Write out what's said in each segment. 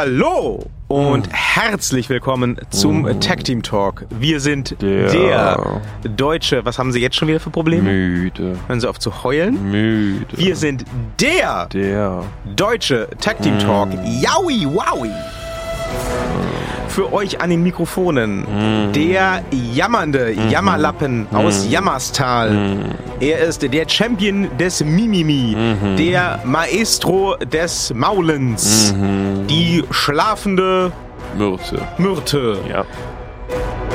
Hallo und herzlich willkommen zum Tag Team Talk. Wir sind der, Der. deutsche, was haben Sie jetzt schon wieder für Probleme? Müde. Hören Sie auf zu heulen. Müde. Wir sind der Der. deutsche Tag Team Talk. Yowie Wowie. Für euch an den Mikrofonen. Der jammernde Jammerlappen aus Jammerstal. Er ist der Champion des Mimimi, der Maestro des Maulens, die schlafende Myrte. Myrte. Ja.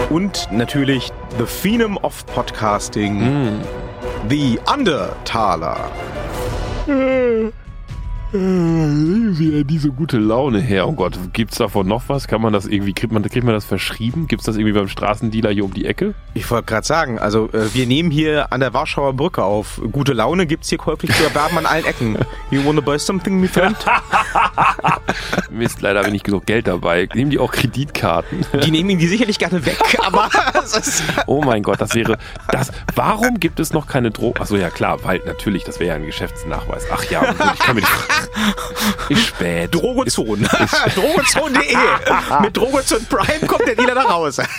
und natürlich The Phenom of Podcasting, The Undertaler. Wieder diese gute Laune her. Oh Gott, gibt's davon noch was? Kann man das irgendwie, kriegt man, kriegt man das verschrieben? Gibt's das irgendwie beim Straßendealer hier um die Ecke? Ich wollte gerade sagen, also äh, wir nehmen hier an der Warschauer Brücke auf. Gute Laune gibt's hier käuflich zu erwerben an allen Ecken. You wanna buy something, my friend? Mist, leider habe ich nicht genug Geld dabei. Nehmen die auch Kreditkarten? Die nehmen ihn die sicherlich gerne weg, aber Oh mein Gott, das wäre das. Warum gibt es noch keine Drogen? Achso, ja klar, weil natürlich, das wäre ja ein Geschäftsnachweis. Ach ja, gut, ich kann mir die. Ist spät. Drogozone. Drogozone.de. Mit Drogozone Prime kommt der Dealer da raus.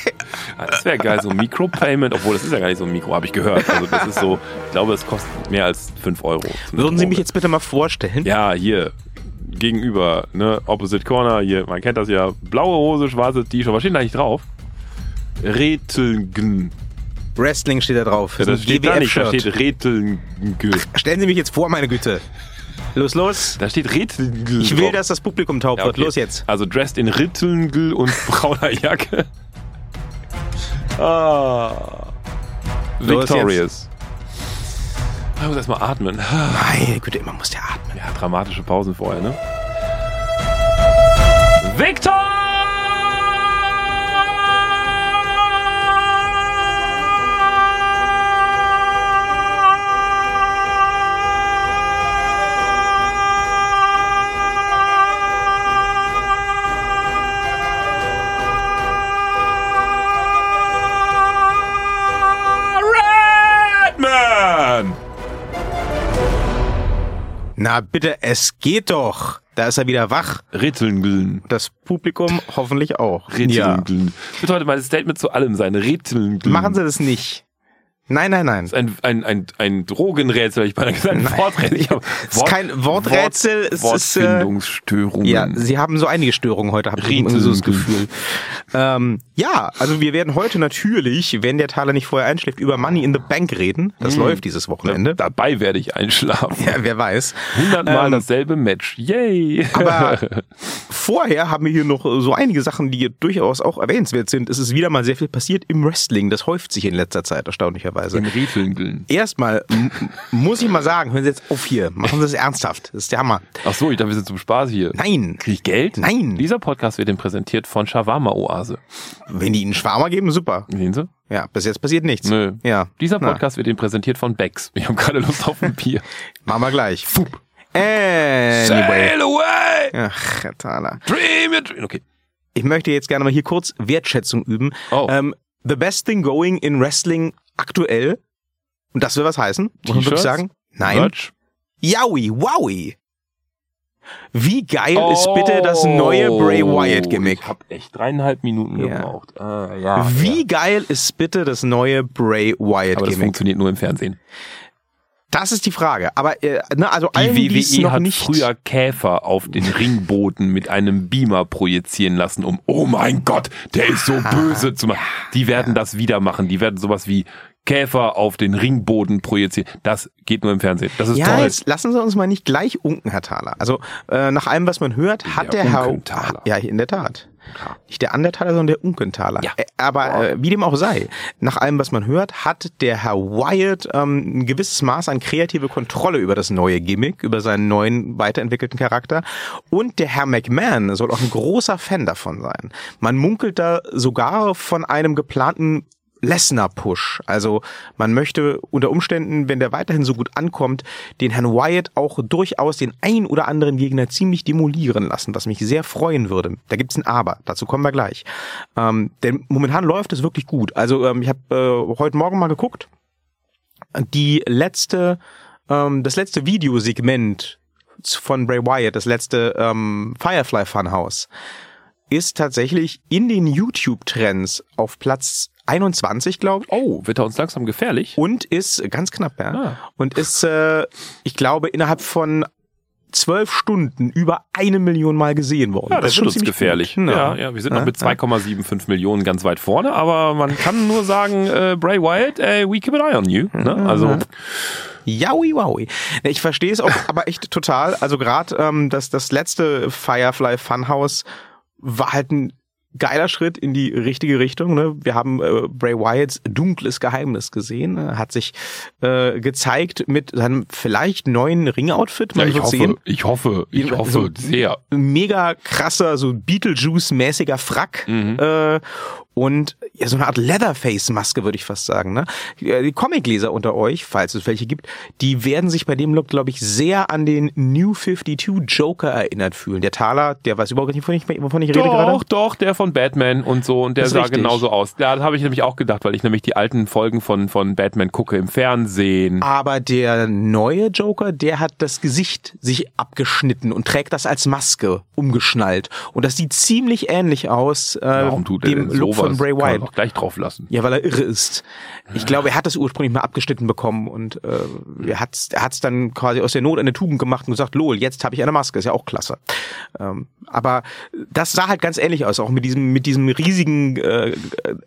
Ah, Das wäre geil, so ein Micropayment, obwohl das ist ja gar nicht so ein Mikro, habe ich gehört. Also das ist so, ich glaube, es kostet mehr als 5 Euro. Würden Sie mich jetzt bitte mal vorstellen? Ja, hier, gegenüber, ne, Opposite Corner, hier, man kennt das ja, blaue Hose, schwarze T-Shirt, was steht da eigentlich drauf? Retelgen. Wrestling steht da drauf. Ja, das steht da nicht, da steht Retelgen. Stellen Sie mich jetzt vor, meine Güte. Los, los. Da steht Retelgen. Ich will, dass das Publikum taub Ja, wird. okay. Los jetzt. Also dressed in Rittelngel und brauner Jacke. Ah. Victorious. Ich muss erstmal atmen. Meine Güte, immer muss der atmen. Ja, dramatische Pausen vorher, ne? Victor! Na bitte, es geht doch. Da ist er wieder wach. Rittelngeln. Das Publikum hoffentlich auch. Ja. Rittelngeln. Das wird heute mein Statement zu allem sein. Rittelngeln. Machen Sie das nicht. Nein, nein, nein. ein, ein, ein, ein Drogenrätsel, ich beinahe gesagt, ein Worträtsel. Ich hab Es ist kein Worträtsel, es Wort, ist, äh, Wortfindungsstörungen. Ja, Sie haben so einige Störungen heute, habe ich so das. Gefühl. Ähm, ja, also wir werden heute natürlich, wenn der Taler nicht vorher einschläft, über Money in the Bank reden. Das läuft dieses Wochenende. Dabei werde ich einschlafen. Ja, wer weiß. Hundertmal Ähm, dasselbe Match. Yay! Aber vorher haben wir hier noch so einige Sachen, die durchaus auch erwähnenswert sind. Es ist wieder mal sehr viel passiert im Wrestling. Das häuft sich in letzter Zeit erstaunlicherweise. Im Rittelngeln. Erstmal muss ich mal sagen, hören Sie jetzt auf hier. Machen Sie es ernsthaft. Das ist der Hammer. Ach so, ich dachte, wir sind zum Spaß hier. Nein. Krieg ich Geld? Nein. Dieser Podcast wird Ihnen präsentiert von Shawarma Oase. Wenn die Ihnen Schwarmer geben, super. Sehen Sie? Ja, bis jetzt passiert nichts. Nö. Ja. Dieser Na, Podcast wird Ihnen präsentiert von Becks. Ich habe gerade Lust auf ein Bier. machen wir gleich. Anyway. Sail away! Ach, Thaler. Dream your dream. Okay. Ich möchte jetzt gerne mal hier kurz Wertschätzung üben. Oh. Ähm, the best thing going in Wrestling aktuell. Und das will was heißen? Muss man wirklich sagen? Nein. Merch? Yowie, wowie. Wie geil ist bitte das neue Bray Wyatt Gimmick? Oh, Ich habe echt dreieinhalb Minuten Ja. gebraucht. Ah, ja, Wie Ja. geil ist bitte das neue Bray Wyatt Aber das Gimmick? funktioniert nur im Fernsehen. Das ist die Frage. Aber äh, ne, also Die allen, WWE noch hat nicht früher Käfer auf den Ringboden mit einem Beamer projizieren lassen, um, oh mein Gott, der ist so böse zu machen. Die werden das wieder machen. Die werden sowas wie Käfer auf den Ringboden projizieren. Das geht nur im Fernsehen. Das ist Ja, toll. jetzt lassen Sie uns mal nicht gleich unken, Herr Thaler. Also äh, nach allem, was man hört, hat der, Der Herr. Ja, in der Tat. Nicht der Andertaler, sondern der Unkenthaler. Ja. Äh, aber äh, wie dem auch sei, nach allem, was man hört, hat der Herr Wyatt ähm, ein gewisses Maß an kreative Kontrolle über das neue Gimmick, über seinen neuen weiterentwickelten Charakter. Und der Herr McMahon soll auch ein großer Fan davon sein. Man munkelt da sogar von einem geplanten Lesnar-Push. Also man möchte unter Umständen, wenn der weiterhin so gut ankommt, den Herrn Wyatt auch durchaus den ein oder anderen Gegner ziemlich demolieren lassen, was mich sehr freuen würde. Da gibt's ein Aber, dazu kommen wir gleich. Ähm, denn momentan läuft es wirklich gut. Also ähm, ich habe äh, heute Morgen mal geguckt, die letzte, ähm, das letzte Videosegment von Bray Wyatt, das letzte ähm, Firefly Funhouse, ist tatsächlich in den YouTube-Trends auf Platz 21, glaube ich. Oh, wird er uns langsam gefährlich? Und ist ganz knapp, ja. Ah. Und ist, äh, ich glaube, innerhalb von zwölf Stunden über eine Million Mal gesehen worden. Ja, das, ist wird uns ziemlich gefährlich. gut. Ja, ja, wir sind noch Ja, mit ja. 2,75 Millionen ganz weit vorne, aber man kann nur sagen, äh, Bray Wyatt, äh, we keep an eye on you. Ne? Also, Yowie wowie. Ne, Ich verstehe es auch, aber echt total. Also gerade ähm, das, das letzte Firefly Funhouse war halt ein geiler Schritt in die richtige Richtung. Ne? Wir haben äh, Bray Wyatts dunkles Geheimnis gesehen. Er hat sich äh, gezeigt mit seinem vielleicht neuen Ringoutfit. ja, ich hoffe, sehen. ich hoffe, ich hoffe so- sehr. Mega krasser, so Beetlejuice-mäßiger Frack. Mhm. Äh, und ja, so eine Art Leatherface-Maske, würde ich fast sagen. Ne? Die Comicleser unter euch, falls es welche gibt, die werden sich bei dem Look, glaube ich, sehr an den New 52 Joker erinnert fühlen. Der Taler, der weiß überhaupt nicht, wovon ich, wovon ich rede gerade. Doch, doch, der von Batman und so und der sah richtig. genauso aus. Ja, das habe ich nämlich auch gedacht, weil ich nämlich die alten Folgen von, von Batman gucke im Fernsehen. Aber der neue Joker, der hat das Gesicht sich abgeschnitten und trägt das als Maske umgeschnallt. Und das sieht ziemlich ähnlich aus äh, Warum tut dem denn Look? Von Bray Kann man Wyatt. doch gleich drauf lassen. Ja, weil er irre ist. Ich glaube, er hat es ursprünglich mal abgeschnitten bekommen und äh, er hat's, er hat's dann quasi aus der Not eine Tugend gemacht und gesagt, lol, jetzt habe ich eine Maske, ist ja auch klasse. Ähm, aber das sah halt ganz ähnlich aus, auch mit diesem mit diesem riesigen äh,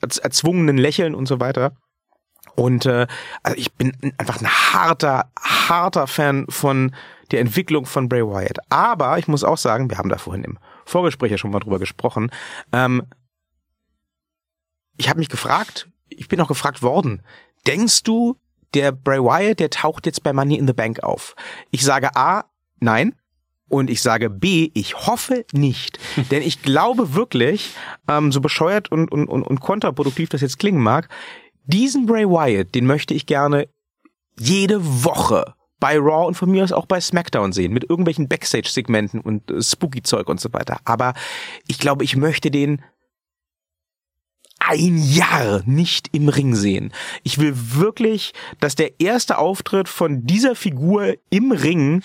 erz- erzwungenen Lächeln und so weiter. Und äh, also ich bin einfach ein harter, harter Fan von der Entwicklung von Bray Wyatt. Aber ich muss auch sagen, wir haben da vorhin im Vorgespräch ja schon mal drüber gesprochen. Ähm, ich habe mich gefragt, ich bin auch gefragt worden, denkst du, der Bray Wyatt, der taucht jetzt bei Money in the Bank auf? Ich sage A, nein. Und ich sage B, ich hoffe nicht. Denn ich glaube wirklich, ähm, so bescheuert und, und, und, und kontraproduktiv das jetzt klingen mag, diesen Bray Wyatt, den möchte ich gerne jede Woche bei Raw und von mir aus auch bei SmackDown sehen, mit irgendwelchen Backstage-Segmenten und äh, Spooky-Zeug und so weiter. Aber ich glaube, ich möchte den ein Jahr nicht im Ring sehen. Ich will wirklich, dass der erste Auftritt von dieser Figur im Ring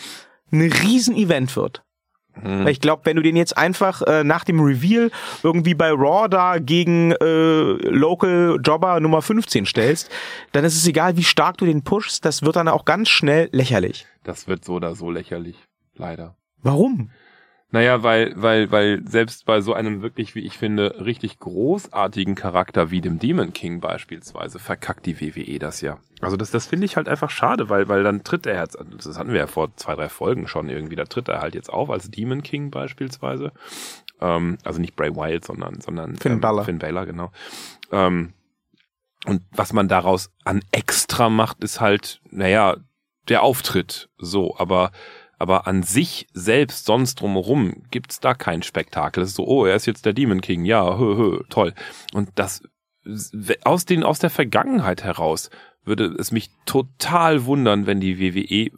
ein Riesen-Event wird. Weil ich glaube, wenn du den jetzt einfach äh, nach dem Reveal irgendwie bei Raw da gegen äh, Local Jobber Nummer 15 stellst, dann ist es egal, wie stark du den pushst, das wird dann auch ganz schnell lächerlich. Das wird so oder so lächerlich. Leider. Warum? Naja, weil, weil, weil selbst bei so einem wirklich, wie ich finde, richtig großartigen Charakter wie dem Demon King beispielsweise verkackt die WWE das ja. Also das, das finde ich halt einfach schade, weil, weil dann tritt er jetzt, das hatten wir ja vor zwei, drei Folgen schon irgendwie, da tritt er halt jetzt auf als Demon King beispielsweise. Ähm, also nicht Bray Wyatt, sondern, sondern Finn ähm, Balor. Finn Balor, genau. Ähm, und was man daraus an extra macht, ist halt, naja, der Auftritt so, aber aber an sich selbst sonst drumherum gibt's da kein Spektakel. Es ist so, oh, er ist jetzt der Demon King, ja, hö, hö, toll. Und das aus den aus der Vergangenheit heraus würde es mich total wundern, wenn die WWE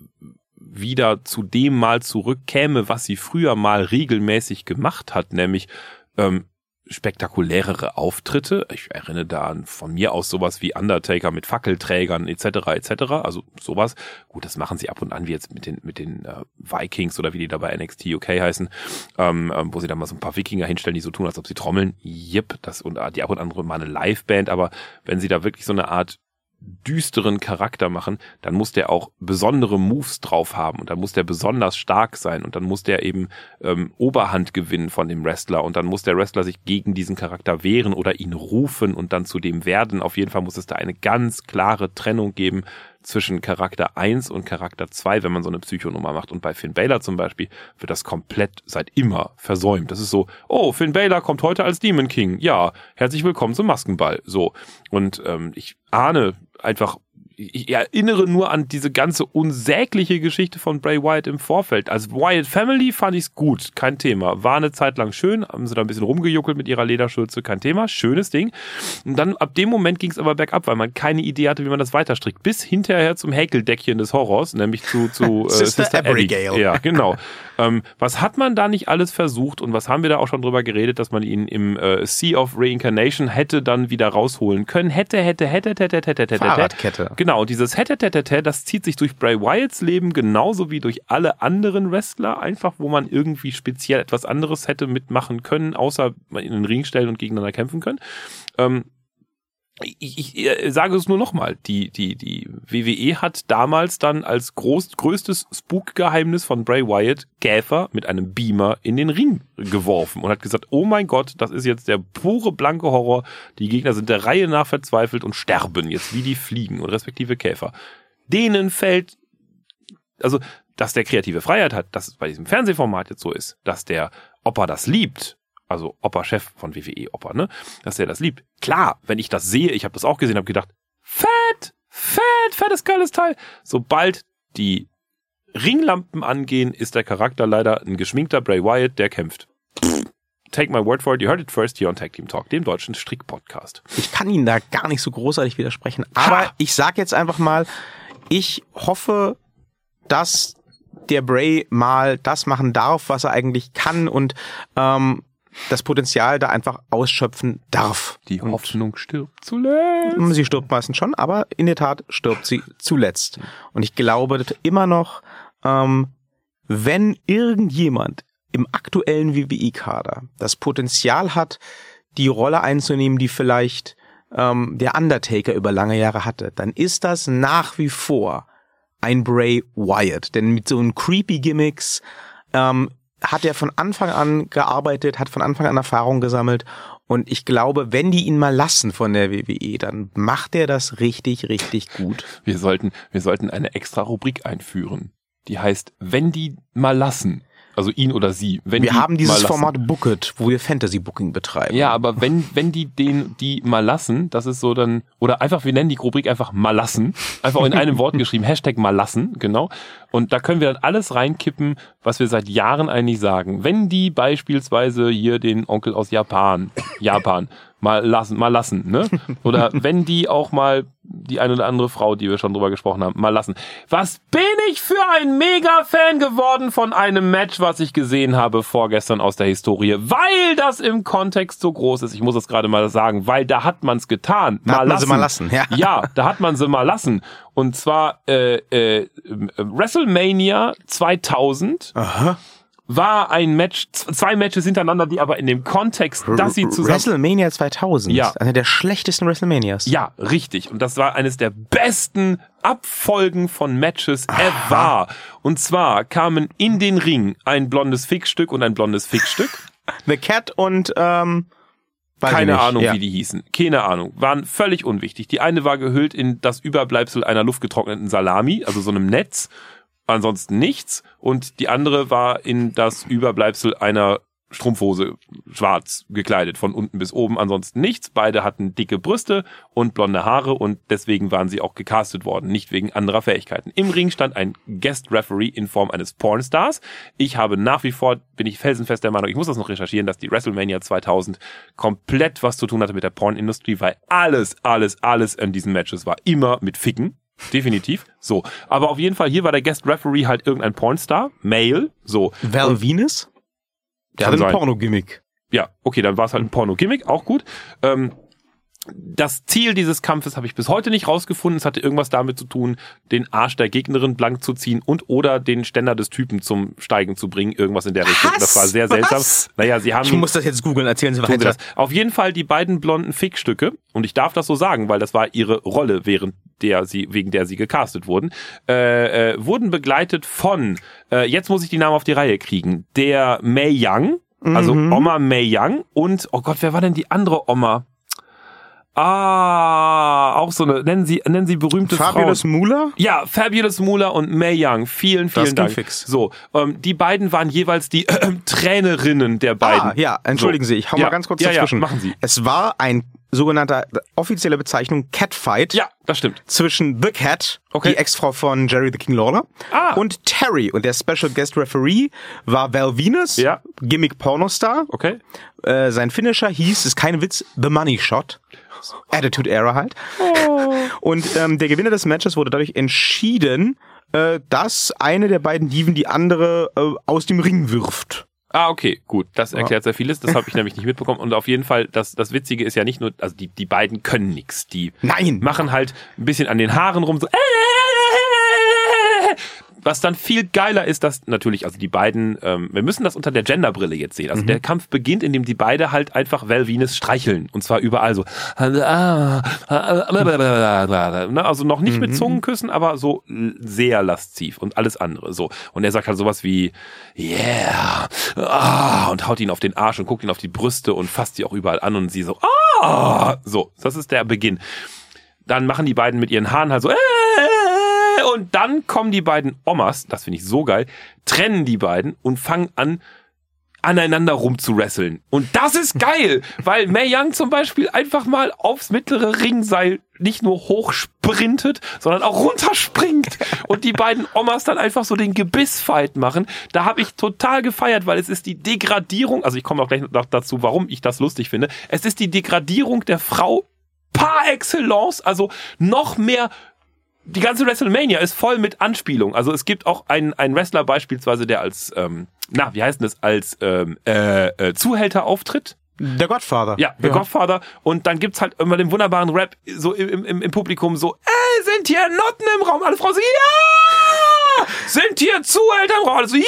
wieder zu dem mal zurückkäme, was sie früher mal regelmäßig gemacht hat, nämlich ähm, spektakulärere Auftritte. Ich erinnere da an von mir aus sowas wie Undertaker mit Fackelträgern etc. etc. Also sowas. Gut, das machen sie ab und an wie jetzt mit den mit den äh, Vikings oder wie die da bei NXT UK heißen, ähm, ähm, wo sie dann mal so ein paar Wikinger hinstellen, die so tun, als ob sie trommeln. Jep, das und äh, die ab und an mal eine Liveband. Aber wenn sie da wirklich so eine Art düsteren Charakter machen, dann muss der auch besondere Moves drauf haben und dann muss der besonders stark sein und dann muss der eben ähm, Oberhand gewinnen von dem Wrestler und dann muss der Wrestler sich gegen diesen Charakter wehren oder ihn rufen und dann zu dem werden. Auf jeden Fall muss es da eine ganz klare Trennung geben zwischen Charakter 1 und Charakter 2, wenn man so eine Psychonummer macht. Und bei Finn Balor zum Beispiel wird das komplett seit immer versäumt. Das ist so, oh, Finn Balor kommt heute als Demon King. Ja, herzlich willkommen zum Maskenball. So. Und ähm, ich ahne einfach, ich erinnere nur an diese ganze unsägliche Geschichte von Bray Wyatt im Vorfeld. Als Wyatt Family fand ich's gut, kein Thema. War eine Zeit lang schön, haben sie da ein bisschen rumgejuckelt mit ihrer Lederschürze, kein Thema, schönes Ding. Und dann ab dem Moment ging's aber bergab, weil man keine Idee hatte, wie man das weiterstrickt. Bis hinterher zum Häkeldeckchen des Horrors, nämlich zu, zu äh, Sister Sister, Abigail. Abby. Ja, genau. ähm, was hat man da nicht alles versucht und was haben wir da auch schon drüber geredet, dass man ihn im äh, Sea of Reincarnation hätte dann wieder rausholen können? Hätte, hätte, hätte, hätte, hätte, hätte, hätte. Fahrradkette. Genau, dieses Hetetetete, das zieht sich durch Bray Wyatts Leben genauso wie durch alle anderen Wrestler, einfach wo man irgendwie speziell etwas anderes hätte mitmachen können, außer in den Ring stellen und gegeneinander kämpfen können. Ähm, ich, ich, ich sage es nur nochmal, die, die, die WWE hat damals dann als groß, größtes Spook-Geheimnis von Bray Wyatt Gäfer mit einem Beamer in den Ring geworfen und hat gesagt, oh mein Gott, das ist jetzt der pure blanke Horror. Die Gegner sind der Reihe nach verzweifelt und sterben jetzt wie die Fliegen und respektive Käfer. Denen fällt, also, dass der kreative Freiheit hat, dass es bei diesem Fernsehformat jetzt so ist, dass der Opa das liebt, also Opa-Chef von WWE Opa, ne, dass er das liebt. Klar, wenn ich das sehe, ich habe das auch gesehen, habe gedacht, fett, fett, fettes, geiles Teil. Sobald die Ringlampen angehen, ist der Charakter leider ein geschminkter Bray Wyatt, der kämpft. Take my word for it, you heard it first here on Tag Team Talk, dem deutschen Strick-Podcast. Ich kann Ihnen da gar nicht so großartig widersprechen, aber Ha! ich sag jetzt einfach mal, ich hoffe, dass der Bray mal das machen darf, was er eigentlich kann und ähm, das Potenzial da einfach ausschöpfen darf. Die Hoffnung stirbt zuletzt. Sie stirbt meistens schon, aber in der Tat stirbt sie zuletzt. Und ich glaube immer noch, ähm, wenn irgendjemand im aktuellen WWE-Kader das Potenzial hat, die Rolle einzunehmen, die vielleicht ähm, der Undertaker über lange Jahre hatte, dann ist das nach wie vor ein Bray Wyatt. Denn mit so einem creepy Gimmicks ähm, hat er von Anfang an gearbeitet, hat von Anfang an Erfahrung gesammelt. Und ich glaube, wenn die ihn mal lassen von der WWE, dann macht er das richtig, richtig gut. Wir sollten, wir sollten eine extra Rubrik einführen. Die heißt, wenn die mal lassen. Also ihn oder sie. Wenn Wir die haben dieses. Format Booked, wo wir Fantasy Booking betreiben. Ja, aber wenn, wenn die den, die mal lassen, das ist so dann, oder einfach, wir nennen die Rubrik einfach mal lassen. Einfach in einem Wort geschrieben, Hashtag mal lassen, genau. Und da können wir dann alles reinkippen, was wir seit Jahren eigentlich sagen. Wenn die beispielsweise hier den Onkel aus Japan, Japan, mal lassen, mal lassen, ne? Oder wenn die auch mal die eine oder andere Frau, die wir schon drüber gesprochen haben, mal lassen. Was bin ich für ein Mega-Fan geworden von einem Match, was ich gesehen habe vorgestern aus der Historie, weil das im Kontext so groß ist. Ich muss es gerade mal sagen, weil da hat man's getan. Da hat man sie mal lassen, ja. ja, da hat man sie mal lassen. Und zwar äh, äh, WrestleMania 2000 Aha. war ein Match, zwei Matches hintereinander, die aber in dem Kontext, dass sie zusammen WrestleMania 2000. Ja. Einer der schlechtesten WrestleManias. ja, richtig. Und das war eines der besten Abfolgen von Matches ever. Und zwar kamen in den Ring ein blondes Fickstück und ein blondes Fickstück. The Cat und, ähm, weiß Keine. Ahnung, ja. wie die hießen. Keine Ahnung. Waren völlig unwichtig. Die eine war gehüllt in das Überbleibsel einer luftgetrockneten Salami, also so einem Netz. Ansonsten nichts. Und die andere war in das Überbleibsel einer Strumpfhose schwarz gekleidet, von unten bis oben, ansonsten nichts. Beide hatten dicke Brüste und blonde Haare und deswegen waren sie auch gecastet worden, nicht wegen anderer Fähigkeiten. Im Ring stand ein Guest Referee in Form eines Pornstars. Ich habe nach wie vor, bin ich felsenfest der Meinung, ich muss das noch recherchieren, dass die WrestleMania 2000 komplett was zu tun hatte mit der Pornindustrie, weil alles, alles, alles in diesen Matches war immer mit Ficken. Definitiv. So. Aber auf jeden Fall, hier war der Guest Referee halt irgendein Pornstar, Male, so. Val Venus? Der Kann hatte ein. Porno-Gimmick. Ja, okay, dann war es halt ein Porno-Gimmick, auch gut. Ähm, das Ziel dieses Kampfes habe ich bis heute nicht rausgefunden. Es hatte irgendwas damit zu tun, den Arsch der Gegnerin blank zu ziehen und oder den Ständer des Typen zum Steigen zu bringen. Irgendwas in der Richtung. Was? Das war sehr seltsam. Was? Naja, sie haben Ich muss das jetzt googeln, erzählen Sie weiter. das. Auf jeden Fall die beiden blonden Fickstücke, und ich darf das so sagen, weil das war ihre Rolle, während der sie, wegen der sie gecastet wurden, äh, äh, wurden begleitet von, äh, jetzt muss ich die Namen auf die Reihe kriegen, der Mei Young, also Mhm. Oma Mei Young und, oh Gott, wer war denn die andere Oma? Ah, auch so eine, nennen Sie, nennen Sie berühmte Fabulous Frauen. Moolah? Ja, Fabulous Moolah und Mae Young. Vielen, vielen ging Dank. fix. So, ähm, die beiden waren jeweils die äh, Trainerinnen der beiden. Ah, ja, entschuldigen So. Sie, ich hau Ja, mal ganz kurz ja, dazwischen. Ja, machen Sie. Es war ein sogenannter offizielle Bezeichnung Catfight Ja, das stimmt. zwischen The Cat, Okay. die Ex-Frau von Jerry the King Lawler, Ah. und Terry. Und der Special Guest Referee war Val Venus, Ja. Gimmick Pornostar. Okay. Äh, sein Finisher hieß, ist kein Witz, The Money Shot. Attitude Era halt. Und ähm, der Gewinner des Matches wurde dadurch entschieden, äh, dass eine der beiden Dieven die andere äh, aus dem Ring wirft. Ah, okay, gut. Das erklärt sehr vieles. Das habe ich nämlich nicht mitbekommen. Und auf jeden Fall, das, das Witzige ist ja nicht nur, also die, die beiden können nix. Die Nein. machen halt ein bisschen an den Haaren rum, so. Was dann viel geiler ist, dass natürlich, also die beiden, ähm, wir müssen das unter der Genderbrille jetzt sehen. Also der Kampf beginnt, indem die beide halt einfach Val Venus streicheln. Und zwar überall so. Also noch nicht mit Zungenküssen, aber so sehr lasziv und alles andere. So. Und er sagt halt sowas wie, yeah, ah, und haut ihn auf den Arsch und guckt ihn auf die Brüste und fasst sie auch überall an und sie so, ah, so. Das ist der Beginn. Dann machen die beiden mit ihren Haaren halt so, äh, und dann kommen die beiden Omas, das finde ich so geil, trennen die beiden und fangen an, aneinander rumzuwresteln. Und das ist geil, weil Mei Young zum Beispiel einfach mal aufs mittlere Ringseil nicht nur hochsprintet, sondern auch runterspringt und die beiden Omas dann einfach so den Gebissfight machen. Da habe ich total gefeiert, weil es ist die Degradierung, also ich komme auch gleich noch dazu, warum ich das lustig finde. Es ist die Degradierung der Frau par excellence, also noch mehr die ganze WrestleMania ist voll mit Anspielung. Also es gibt auch einen, einen Wrestler beispielsweise, der als, ähm, na, wie heißt denn das, als ähm, äh, äh, Zuhälter auftritt. Der Godfather. Ja, der Godfather. Und dann gibt's halt immer den wunderbaren Rap so im, im, im Publikum so, ey, sind hier Notten im Raum? Alle Frauen so, ja! Sind hier Zuhälter im Raum? Alle so, ja!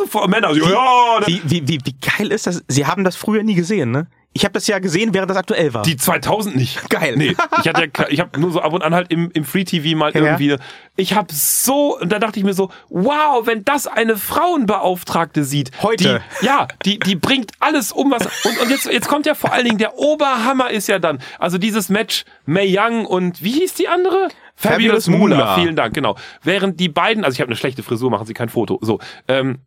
Also Männer so, ja! Wie, wie, wie, wie geil ist das? Sie haben das früher nie gesehen, ne? Ich habe das ja gesehen, während das aktuell war. Die 2000 nicht. Geil. Nee, ich hatte ja, ich habe nur so ab und an halt im, im Free TV mal irgendwie. Ich habe so und da dachte ich mir so, wow, wenn das eine Frauenbeauftragte sieht, Heute. Die, ja, die die bringt alles um was und und jetzt jetzt kommt ja vor allen Dingen der Oberhammer ist ja dann, also dieses Match May Young und wie hieß die andere? Fabulous Moolah. Vielen Dank, genau. Während die beiden, also ich habe eine schlechte Frisur, machen Sie kein Foto. So, ähm,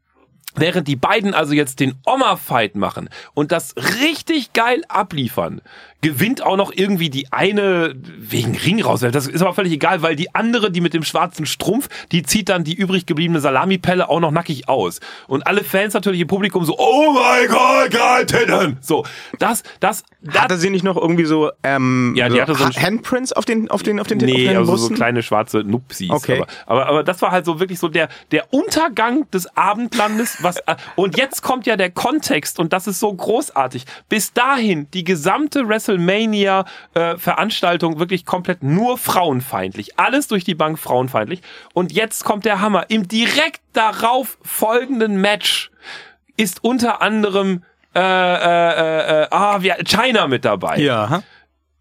Während die beiden also jetzt den Oma-Fight machen und das richtig geil abliefern, gewinnt auch noch irgendwie die eine wegen Ring raus. Das ist aber völlig egal, weil die andere, die mit dem schwarzen Strumpf, die zieht dann die übrig gebliebene Salamipelle auch noch nackig aus. Und alle Fans natürlich im Publikum so, oh mein Gott, geil, Titten! So, das, das, das Hatte sie nicht noch irgendwie so, ähm, Ja, die so hatte so Handprints auf den, auf den, auf den, auf Nee, den also so Brüsten? kleine schwarze Nupsis. Okay. Aber, aber, aber das war halt so wirklich so der, der Untergang des Abendlandes. Was, äh, und jetzt kommt ja der Kontext und das ist so großartig. Bis dahin die gesamte WrestleMania-Veranstaltung wirklich komplett nur frauenfeindlich. Alles durch die Bank frauenfeindlich. Und jetzt kommt der Hammer. Im direkt darauf folgenden Match ist unter anderem äh, äh, äh, ah, wir, China mit dabei Ja.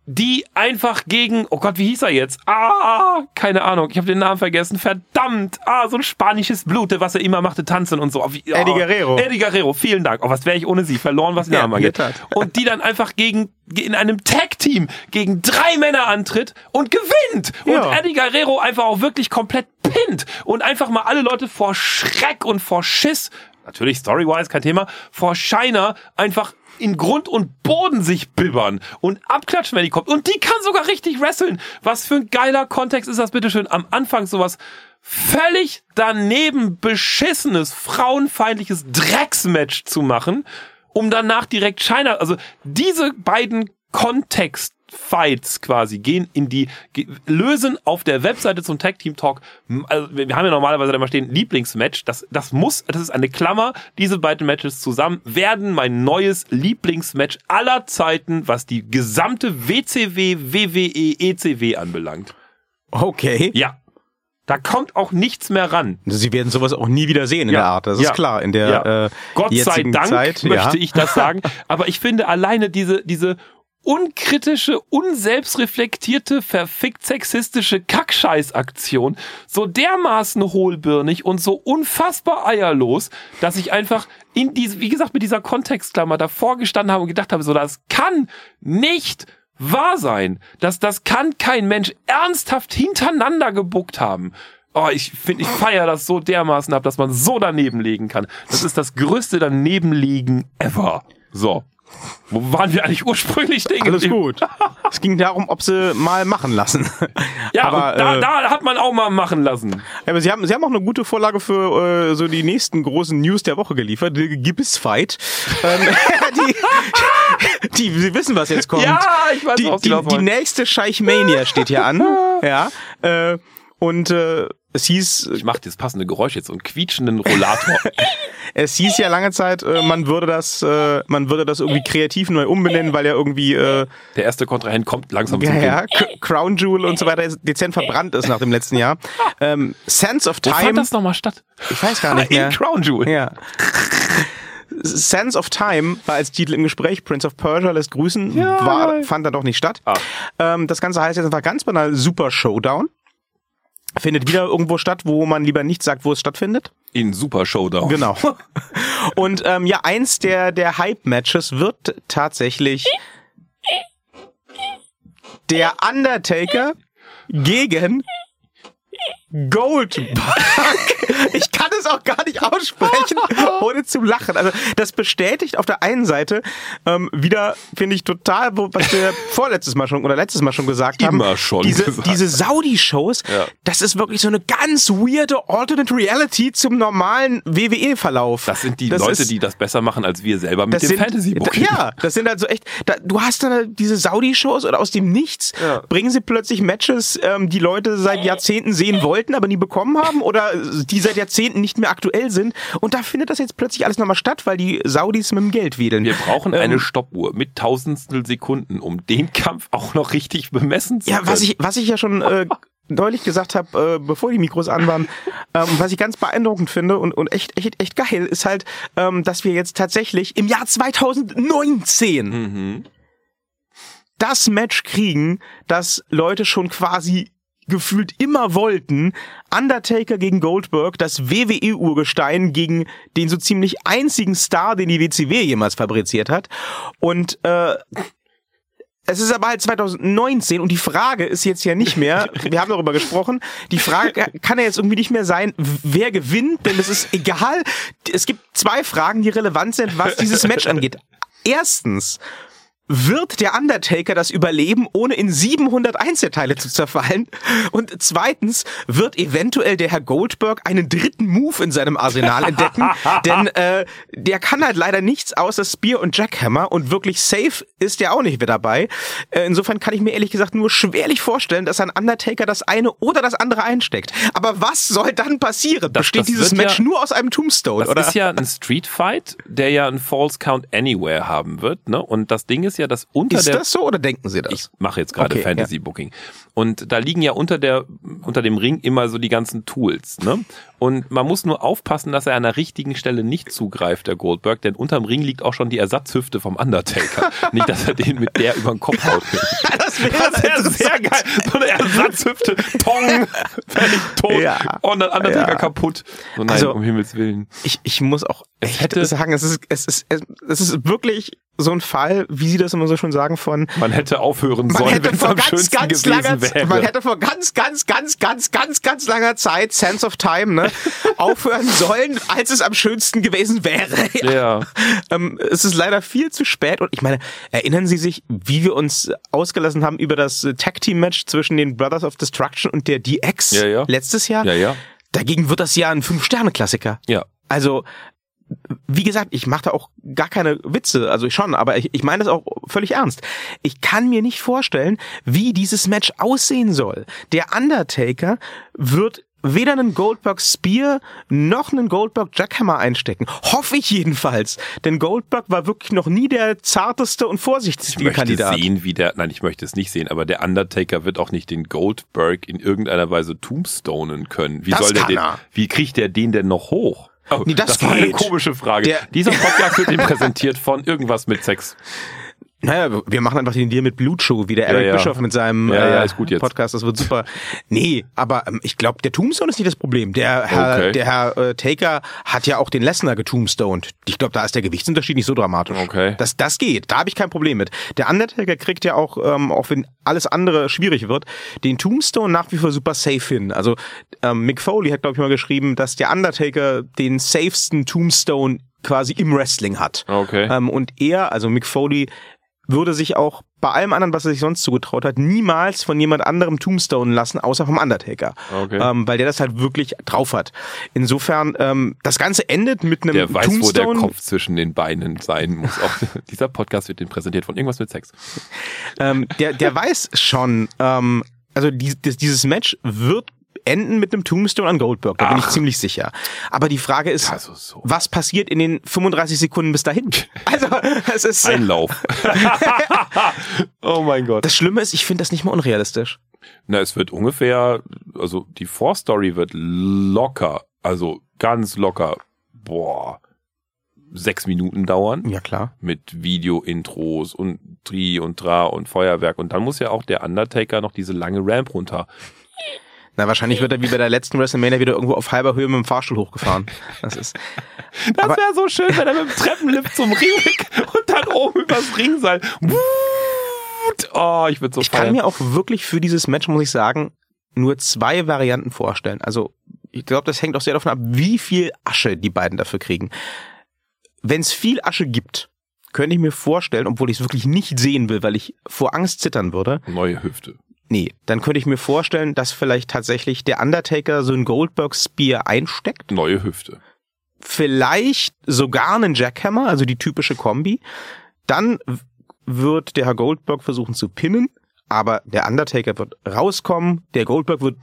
Die einfach gegen, oh Gott, wie hieß er jetzt? Ah, keine Ahnung, ich habe den Namen vergessen. Verdammt, ah, so ein spanisches Blut, was er immer machte, tanzen und so. Oh, wie- Eddie oh, Guerrero. Eddie Guerrero, vielen Dank. Oh, was wäre ich ohne sie? Verloren, was den Namen angeht. Und die dann einfach gegen in einem Tag-Team gegen drei Männer antritt und gewinnt. Und Ja. Eddie Guerrero einfach auch wirklich komplett pinnt und einfach mal alle Leute vor Schreck und vor Schiss, natürlich story-wise kein Thema, vor Shiner einfach in Grund und Boden sich bibbern und abklatschen, wenn die kommt. Und die kann sogar richtig wresteln. Was für ein geiler Kontext ist das bitteschön? Am Anfang sowas völlig daneben beschissenes, frauenfeindliches Drecksmatch zu machen, um danach direkt China, also diese beiden Kontext-Fights quasi gehen in die, ge- lösen auf der Webseite zum Tag Team Talk, also wir haben ja normalerweise da immer stehen Lieblingsmatch, das, das muss, das ist eine Klammer, diese beiden Matches zusammen werden mein neues Lieblingsmatch aller Zeiten, was die gesamte WCW, WWE, ECW anbelangt. Okay. Ja. Da kommt auch nichts mehr ran. Sie werden sowas auch nie wieder sehen in Ja, der Art. Das ja, ist klar. In der ja. äh, Gott sei Dank Zeit, möchte ich das sagen. Aber ich finde alleine diese, diese unkritische, unselbstreflektierte, verfickt sexistische Kackscheißaktion so dermaßen hohlbirnig und so unfassbar eierlos, dass ich einfach in diese, wie gesagt, mit dieser Kontextklammer davor gestanden habe und gedacht habe, so, das kann nicht wahr sein. Das, das kann kein Mensch ernsthaft hintereinander gebuckt haben. Oh, ich finde, ich feiere das so dermaßen ab, dass man so daneben legen kann. Das ist das größte Danebenliegen ever. So. Wo waren wir eigentlich ursprünglich stehen Alles gut. es ging darum, ob sie mal machen lassen. Ja, aber, da, äh, da hat man auch mal machen lassen. Aber sie haben, sie haben auch eine gute Vorlage für äh, so die nächsten großen News der Woche geliefert. Die Gebissfight. ähm, die, die, sie wissen, was jetzt kommt. Ja, ich weiß, die, Sie die, die nächste Scheich Mania steht hier an. ja. Äh, und äh, es hieß, Ich mache das passende Geräusch jetzt, einen quietschenden Rollator. es hieß ja lange Zeit, äh, man würde das, äh, man würde das irgendwie kreativ neu umbenennen, weil ja irgendwie äh, Der erste Kontrahent kommt langsam ja, zum ja, Crown Jewel und so weiter dezent verbrannt ist nach dem letzten Jahr. Ähm, Sense of Wo fand Time, das nochmal statt? ich weiß gar nicht mehr. In Crown Jewel. Ja. Sense of Time war als Titel im Gespräch. Prince of Persia lässt grüßen. Ja. War, fand dann doch nicht statt. Ah. Ähm, das Ganze heißt jetzt einfach ganz banal Super Showdown. Findet wieder irgendwo statt, wo man lieber nicht sagt, wo es stattfindet. In Super Showdown. Genau. Und ähm, ja, eins der, der Hype-Matches wird tatsächlich der Undertaker gegen Goldberg. Ich kann es auch gar nicht aussprechen, ohne zu lachen. Also das bestätigt auf der einen Seite ähm, wieder, finde ich total, was wir vorletztes Mal schon oder letztes Mal schon gesagt haben. Immer schon Diese, gesagt. diese Saudi-Shows, Ja. das ist wirklich so eine ganz weirde Alternate Reality zum normalen WWE-Verlauf. Das sind die Das Leute, ist- die das besser machen als wir selber mit dem sind, Fantasy Booking. Ja, das sind also echt, da, du hast dann diese Saudi-Shows oder aus dem Nichts Ja. bringen sie plötzlich Matches, ähm, die Leute seit Jahrzehnten sehen wollten, aber nie bekommen haben oder die seit Jahrzehnten nicht mehr aktuell sind. Und da findet das jetzt plötzlich alles nochmal statt, weil die Saudis mit dem Geld wedeln. Wir brauchen Ähm, eine Stoppuhr mit tausendstel Sekunden, um den Kampf auch noch richtig bemessen zu Ja, können. was ich, was ich ja schon äh, neulich gesagt habe, äh, bevor die Mikros an waren, ähm, was ich ganz beeindruckend finde und, und echt, echt, echt geil, ist halt, ähm, dass wir jetzt tatsächlich im Jahr 2019 Mhm. das Match kriegen, das Leute schon quasi gefühlt immer wollten. Undertaker gegen Goldberg, das WWE-Urgestein gegen den so ziemlich einzigen Star, den die WCW jemals fabriziert hat. Und äh, es ist aber halt 2019 und die Frage ist jetzt ja nicht mehr, wir haben darüber gesprochen, die Frage kann ja jetzt irgendwie nicht mehr sein, wer gewinnt, denn es ist egal. Es gibt zwei Fragen, die relevant sind, was dieses Match angeht. Erstens, wird der Undertaker das überleben, ohne in 700 Einzelteile zu zerfallen? Und zweitens, wird eventuell der Herr Goldberg einen dritten Move in seinem Arsenal entdecken? Denn äh, der kann halt leider nichts außer Spear und Jackhammer und wirklich safe ist der auch nicht mehr dabei. Äh, insofern kann ich mir ehrlich gesagt nur schwerlich vorstellen, dass ein Undertaker das eine oder das andere einsteckt. Aber was soll dann passieren? Das- Besteht das dieses Match ja- nur aus einem Tombstone? Das oder? ist ja ein Street Fight, der ja einen False Count Anywhere haben wird, ne? Und das Ding ist ja, dass unter ist der das so oder denken Sie das? ich mache jetzt gerade Okay, Fantasy Booking. Und da liegen ja unter der unter dem Ring immer so die ganzen Tools, ne? Und man muss nur aufpassen, dass er an der richtigen Stelle nicht zugreift, der Goldberg, denn unterm Ring liegt auch schon die Ersatzhüfte vom Undertaker. nicht, dass er den mit der über den Kopf haut. das wäre Das wäre sehr geil. So eine Ersatzhüfte. Tong. Fertig tot. Ja. Und dann Undertaker Ja. kaputt. So nein, Also- um Himmels Willen. ich, ich muss auch echt hätte- sagen, es ist, es ist, es, ist wirklich so ein Fall, wie Sie das immer so schon sagen, von Man hätte aufhören man sollen, hätte wenn es am ganz, schönsten ganz gewesen langer wäre. man hätte vor ganz, ganz, ganz, ganz, ganz, ganz langer Zeit Sense of Time, ne, aufhören sollen, als es am schönsten gewesen wäre. ja. Ähm, es ist leider viel zu spät und ich meine, erinnern Sie sich, wie wir uns ausgelassen haben über das Tag Team Match zwischen den Brothers of Destruction und der DX Ja, ja. letztes Jahr? Ja, ja. Dagegen wird das ja ein Fünf-Sterne-Klassiker. Ja. Also, wie gesagt, ich mache da auch gar keine Witze, also schon, aber ich, ich meine das auch völlig ernst. Ich kann mir nicht vorstellen, wie dieses Match aussehen soll. Der Undertaker wird weder einen Goldberg Spear noch einen Goldberg Jackhammer einstecken. Hoffe ich jedenfalls. Denn Goldberg war wirklich noch nie der zarteste und Ich vorsichtigste möchte Kandidat. sehen, wie der, nein, ich möchte es nicht sehen, aber der Undertaker wird auch nicht den Goldberg in irgendeiner Weise tombstonen können. Wie Das soll der den, er. wie kriegt der den denn noch hoch? Oh, Nee, das war eine komische Frage. Der- Dieser Podcast wird ihm präsentiert von irgendwas mit Sex. Naja, wir machen einfach den Deal mit Blutschuh, wie der Eric ja. Bischoff mit seinem Ja, ja, äh, ist gut jetzt. Podcast. Das wird super. Nee, aber ähm, ich glaube, der Tombstone ist nicht das Problem. Der Herr, Okay. der Herr äh, Taker hat ja auch den Lesnar getombstoned. Ich glaube, da ist der Gewichtsunterschied nicht so dramatisch. Okay. Das, das geht. Da habe ich kein Problem mit. Der Undertaker kriegt ja auch, ähm, auch wenn alles andere schwierig wird, den Tombstone nach wie vor super safe hin. Also ähm, Mick Foley hat, glaube ich, mal geschrieben, dass der Undertaker den safesten Tombstone quasi im Wrestling hat. Okay. Ähm, und er, also Mick Foley, würde sich auch bei allem anderen, was er sich sonst zugetraut hat, niemals von jemand anderem Tombstone lassen, außer vom Undertaker. Okay. Ähm, weil der das halt wirklich drauf hat. Insofern, ähm, das Ganze endet mit einem Der weiß, wo der Tombstone. Kopf zwischen den Beinen sein muss. Auch dieser Podcast wird den präsentiert von irgendwas mit Sex. ähm, der, der weiß schon, ähm, also die, das, dieses Match wird enden mit einem Tombstone an Goldberg, da bin ich Ach. ziemlich sicher. Aber die Frage ist, Also so. was passiert in den 35 Sekunden bis dahin? Also, es ist, Einlauf. oh mein Gott. das Schlimme ist, ich finde das nicht mal unrealistisch. Na, es wird ungefähr, also die Vorstory wird locker, also ganz locker, boah, sechs Minuten dauern. Ja, klar. Mit Video-Intros und Tri und Dra und Feuerwerk. Und dann muss ja auch der Undertaker noch diese lange Ramp runter. Na, wahrscheinlich wird er wie bei der letzten WrestleMania wieder irgendwo auf halber Höhe mit dem Fahrstuhl hochgefahren. Das ist, Das wäre so schön, wenn er mit dem Treppenlift zum Ring und dann oben übers Ringseil. Oh, ich würde so ich kann feiern. mir auch wirklich für dieses Match, muss ich sagen, nur zwei Varianten vorstellen. Also, ich glaube, das hängt auch sehr davon ab, wie viel Asche die beiden dafür kriegen. Wenn es viel Asche gibt, könnte ich mir vorstellen, obwohl ich es wirklich nicht sehen will, weil ich vor Angst zittern würde, Neue Hüfte. Nee, dann könnte ich mir vorstellen, dass vielleicht tatsächlich der Undertaker so ein Goldberg Spear einsteckt. Neue Hüfte. Vielleicht sogar einen Jackhammer, also die typische Kombi. Dann wird der Herr Goldberg versuchen zu pinnen, aber der Undertaker wird rauskommen, der Goldberg wird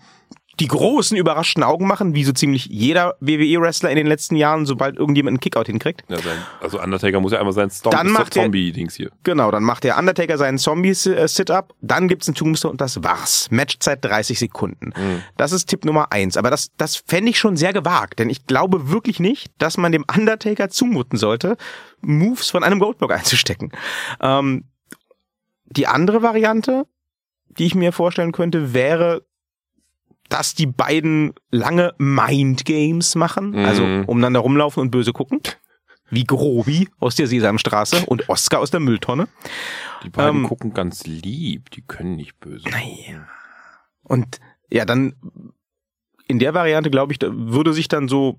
die großen überraschten Augen machen, wie so ziemlich jeder WWE-Wrestler in den letzten Jahren, sobald irgendjemand einen Kickout hinkriegt. Ja, sein, also Undertaker muss ja einmal sein Stomp Dann macht Zombie-Dings hier. Genau, dann macht der Undertaker seinen Zombie-Sit-Up, dann gibt's einen Tombstone und das war's. Matchzeit 30 Sekunden. Das ist Tipp Nummer eins. Aber das, das fände ich schon sehr gewagt, denn ich glaube wirklich nicht, dass man dem Undertaker zumuten sollte, Moves von einem Goldberg einzustecken. Ähm, die andere Variante, die ich mir vorstellen könnte, wäre, dass die beiden lange Mind Games machen, Mhm. also umeinander rumlaufen und böse gucken. Wie Grobi aus der Sesamstraße und Oscar aus der Mülltonne. Die beiden Ähm, gucken ganz lieb, die können nicht böse. Naja. Und ja, dann in der Variante, glaube ich, würde sich dann so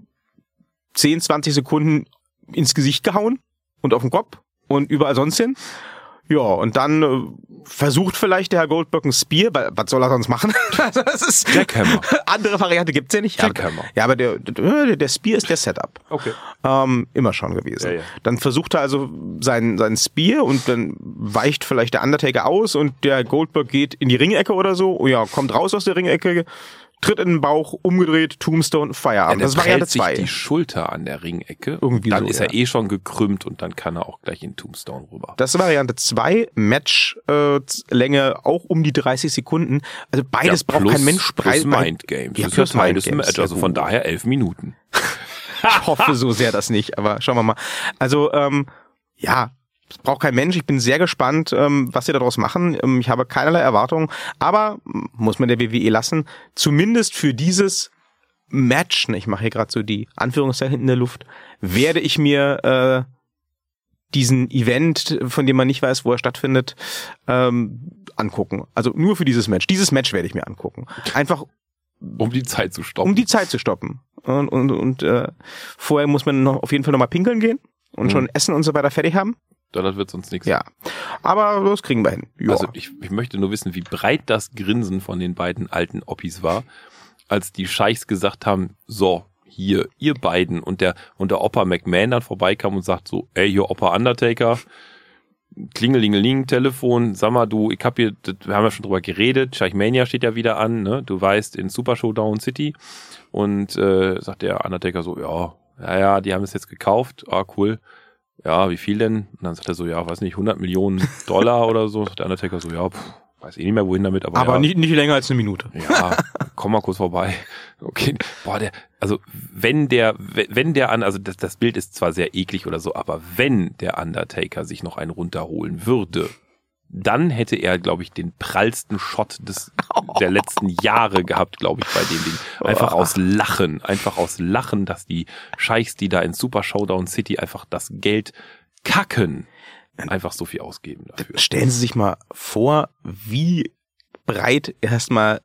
10, 20 Sekunden ins Gesicht gehauen und auf den Kopf und überall sonst hin. Ja, und dann äh, versucht vielleicht der Herr Goldberg ein Spear, weil was soll er sonst machen? also das ist Jackhammer. andere Variante gibt's ja nicht. Ja, Jackhammer. ja, aber der, der, der Spear ist der Setup. Okay. Ähm, immer schon gewesen. Ja, ja. Dann versucht er also seinen, seinen Spear und dann weicht vielleicht der Undertaker aus und der Goldberg geht in die Ringecke oder so. Oh ja, kommt raus aus der Ringecke, tritt in den Bauch, umgedreht, Tombstone, Feierabend. Ja, das ist der Variante prellt sich 2. die Schulter an der Ringecke. Irgendwie dann so, ist ja. er eh schon gekrümmt und dann kann er auch gleich in Tombstone rüber. Das ist Variante 2, Matchlänge äh, Länge auch um die 30 Sekunden. Also beides Ja, braucht plus- kein Mensch. Plus Mind Games. Ja, das ist plus ja Teil des. Match, also von daher elf Minuten. Ich hoffe so sehr das nicht, aber schauen wir mal. Also, ähm, ja, braucht kein Mensch. Ich bin sehr gespannt, ähm, was sie daraus machen. Ähm, ich habe keinerlei Erwartungen, aber m, muss man der WWE lassen, zumindest für dieses Match, ne, ich mache hier gerade so die Anführungszeichen in der Luft, werde ich mir äh, diesen Event, von dem man nicht weiß, wo er stattfindet, ähm, angucken. Also nur für dieses Match. Dieses Match werde ich mir angucken. Einfach Um die Zeit zu stoppen. um die Zeit zu stoppen. Und, und, und äh, vorher muss man noch auf jeden Fall nochmal pinkeln gehen und Mhm. schon Essen und so weiter fertig haben. Dann wird sonst nichts. Ja. Aber das kriegen wir hin. Ja. Also ich, ich möchte nur wissen, wie breit das Grinsen von den beiden alten Oppis war, als die Scheichs gesagt haben, so, hier, ihr beiden und der, und der Opa McMahon dann vorbeikam und sagt so, ey, hier Opa Undertaker, Klingelingeling, Telefon, sag mal du, ich hab hier, das- wir haben ja schon drüber geredet, Scheich Mania steht ja wieder an, ne? Du weißt, in Super Showdown City. Und äh, sagt der Undertaker so, ja, ja, ja, die haben es jetzt gekauft, ah, cool. Ja, wie viel denn? Und dann sagt er so, ja, weiß nicht, 100 Millionen Dollar oder so. Sagt der Undertaker so, ja, pff, weiß eh nicht mehr, wohin damit, aber, aber ja, nicht, nicht länger als eine Minute. ja, komm mal kurz vorbei. Okay, boah, der, also wenn der, wenn der an, also das, das Bild ist zwar sehr eklig oder so, aber wenn der Undertaker sich noch einen runterholen würde, dann hätte er, glaube ich, den prallsten Shot des der letzten Jahre gehabt, glaube ich, bei dem Ding. Einfach aus Lachen, einfach aus Lachen, dass die Scheichs, die da in Super Showdown City einfach das Geld kacken, einfach so viel ausgeben dafür. Stellen Sie sich mal vor, wie breit erstmal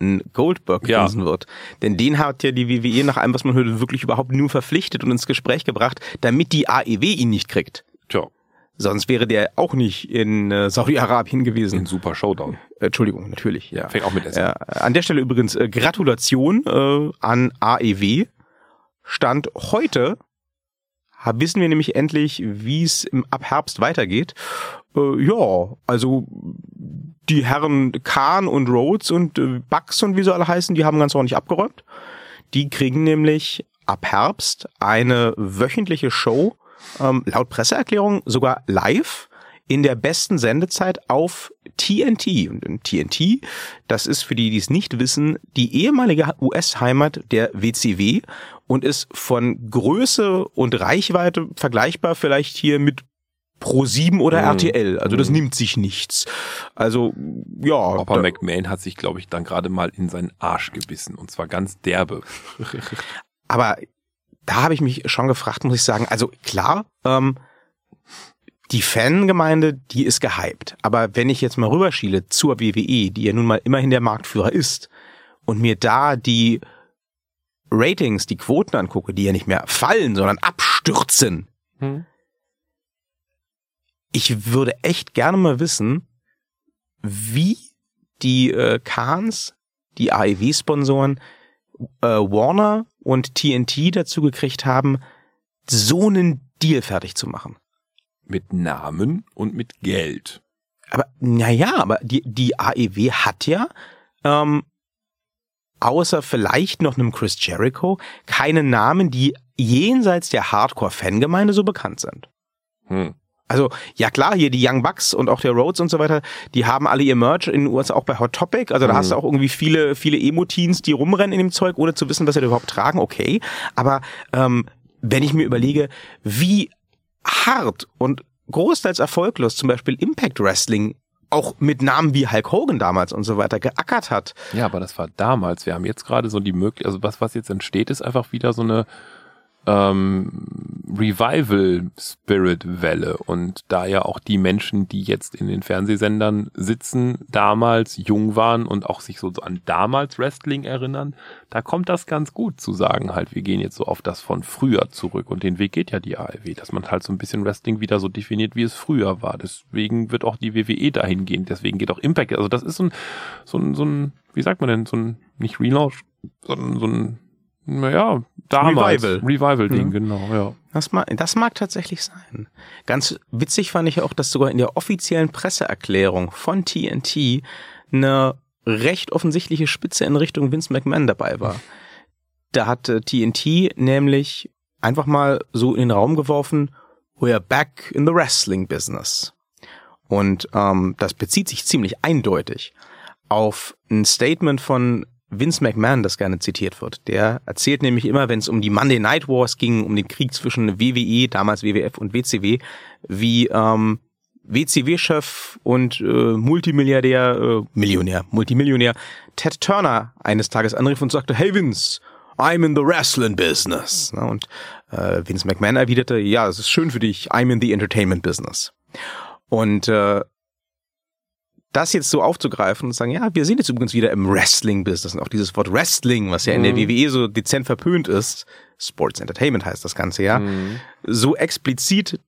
ein Goldberg Ja. grinsen wird. Denn den hat ja die WWE nach allem, was man hört, wirklich überhaupt nur verpflichtet und ins Gespräch gebracht, damit die AEW ihn nicht kriegt. Sonst wäre der auch nicht in äh, Saudi-Arabien gewesen. in Super Showdown. Äh, Entschuldigung, natürlich. Ja. Fängt auch mit Essen. Ja, an der Stelle übrigens äh, Gratulation äh, an AEW. Stand heute wissen wir nämlich endlich, wie es ab Herbst weitergeht. Äh, ja, also die Herren Kahn und Rhodes und äh, Bucks und wie sie alle heißen, die haben ganz ordentlich abgeräumt. Die kriegen nämlich ab Herbst eine wöchentliche Show, ähm, laut Presseerklärung sogar live in der besten Sendezeit auf TNT. Und TNT, das ist für die, die es nicht wissen, die ehemalige US-Heimat der WCW und ist von Größe und Reichweite vergleichbar vielleicht hier mit Pro 7 oder Mhm. RTL. Also das Mhm. nimmt sich nichts. Also ja, Papa da- McMahon hat sich, glaube ich, dann gerade mal in seinen Arsch gebissen. Und zwar ganz derbe. aber da habe ich mich schon gefragt, muss ich sagen. Also klar, ähm, die Fangemeinde, die ist gehypt. Aber wenn ich jetzt mal rüberschiele zur WWE, die ja nun mal immerhin der Marktführer ist, und mir da die Ratings, die Quoten angucke, die ja nicht mehr fallen, sondern abstürzen, Hm? ich würde echt gerne mal wissen, wie die äh, Kahns, die AEW-Sponsoren, äh, Warner und TNT dazu gekriegt haben, so einen Deal fertig zu machen. Mit Namen und mit Geld. Aber naja, aber die, die AEW hat ja ähm, außer vielleicht noch einem Chris Jericho keine Namen, die jenseits der Hardcore-Fangemeinde so bekannt sind. Hm. Also, ja klar, hier die Young Bucks und auch der Rhodes und so weiter, die haben alle ihr Merch in den USA auch bei Hot Topic. Also da Mhm. hast du auch irgendwie viele, viele Emo-Teens, die rumrennen in dem Zeug, ohne zu wissen, was sie da überhaupt tragen, okay. Aber ähm, wenn ich mir überlege, wie hart und großteils erfolglos zum Beispiel Impact Wrestling auch mit Namen wie Hulk Hogan damals und so weiter geackert hat. Ja, aber das war damals. Wir haben jetzt gerade so die Möglichkeit, also was, was jetzt entsteht, ist einfach wieder so eine ähm, Revival-Spirit-Welle. Und da ja auch die Menschen, die jetzt in den Fernsehsendern sitzen, damals jung waren und auch sich so, an damals Wrestling erinnern, da kommt das ganz gut zu sagen, halt, wir gehen jetzt so auf das von früher zurück. Und den Weg geht ja die ARW, dass man halt so ein bisschen Wrestling wieder so definiert, wie es früher war. Deswegen wird auch die WWE dahin gehen. Deswegen geht auch Impact. Also das ist so ein, so ein, so ein, wie sagt man denn, so ein, nicht Relaunch, sondern so ein, naja, damals. Revival. Revival-Ding, Mhm. genau, ja. Das mag, das mag tatsächlich sein. Ganz witzig fand ich auch, dass sogar in der offiziellen Presseerklärung von TNT eine recht offensichtliche Spitze in Richtung Vince McMahon dabei war. Da hatte TNT nämlich einfach mal so in den Raum geworfen, we're back in the wrestling business. Und ähm, das bezieht sich ziemlich eindeutig auf ein Statement von Vince McMahon, das gerne zitiert wird. Der erzählt nämlich immer, wenn es um die Monday Night Wars ging, um den Krieg zwischen WWE, damals WWF und WCW, wie ähm, WCW-Chef und äh, Multimilliardär, äh, Millionär, Multimillionär Ted Turner eines Tages anrief und sagte, hey Vince, I'm in the wrestling business. Na, Und äh, Vince McMahon erwiderte, ja, es ist schön für dich, I'm in the entertainment business. Und äh, das jetzt so aufzugreifen und sagen, ja, wir sind jetzt übrigens wieder im Wrestling-Business. Und auch dieses Wort Wrestling, was ja in der Mhm. WWE so dezent verpönt ist, Sports Entertainment heißt das Ganze ja, Mhm. so explizit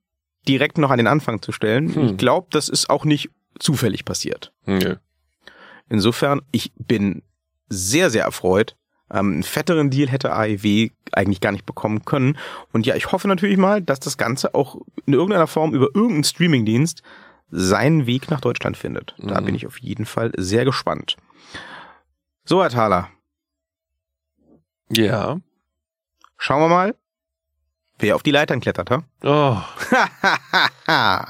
direkt noch an den Anfang zu stellen. Hm. Ich glaube, das ist auch nicht zufällig passiert. Insofern, ich bin sehr, sehr erfreut. Ähm, einen fetteren Deal hätte AEW eigentlich gar nicht bekommen können. Und ja, ich hoffe natürlich mal, dass das Ganze auch in irgendeiner Form über irgendeinen Streamingdienst seinen Weg nach Deutschland findet. Da Mhm. bin ich auf jeden Fall sehr gespannt. So, Herr Thaler, Ja. schauen wir mal, wer auf die Leitern klettert, ha? Oh.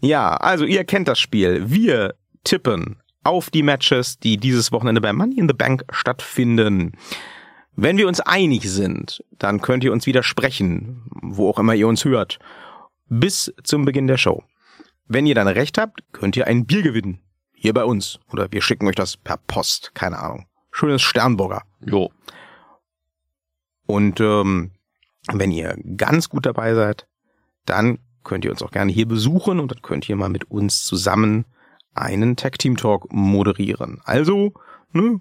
ja, also ihr kennt das Spiel. Wir tippen auf die Matches, die dieses Wochenende bei Money in the Bank stattfinden. Wenn wir uns einig sind, dann könnt ihr uns widersprechen, wo auch immer ihr uns hört, bis zum Beginn der Show. Wenn ihr dann recht habt, könnt ihr ein Bier gewinnen. Hier bei uns. Oder wir schicken euch das per Post. Keine Ahnung. Schönes Sternburger. Jo. Und ähm, wenn ihr ganz gut dabei seid, dann könnt ihr uns auch gerne hier besuchen und dann könnt ihr mal mit uns zusammen einen Tag Team Talk moderieren. Also, ne,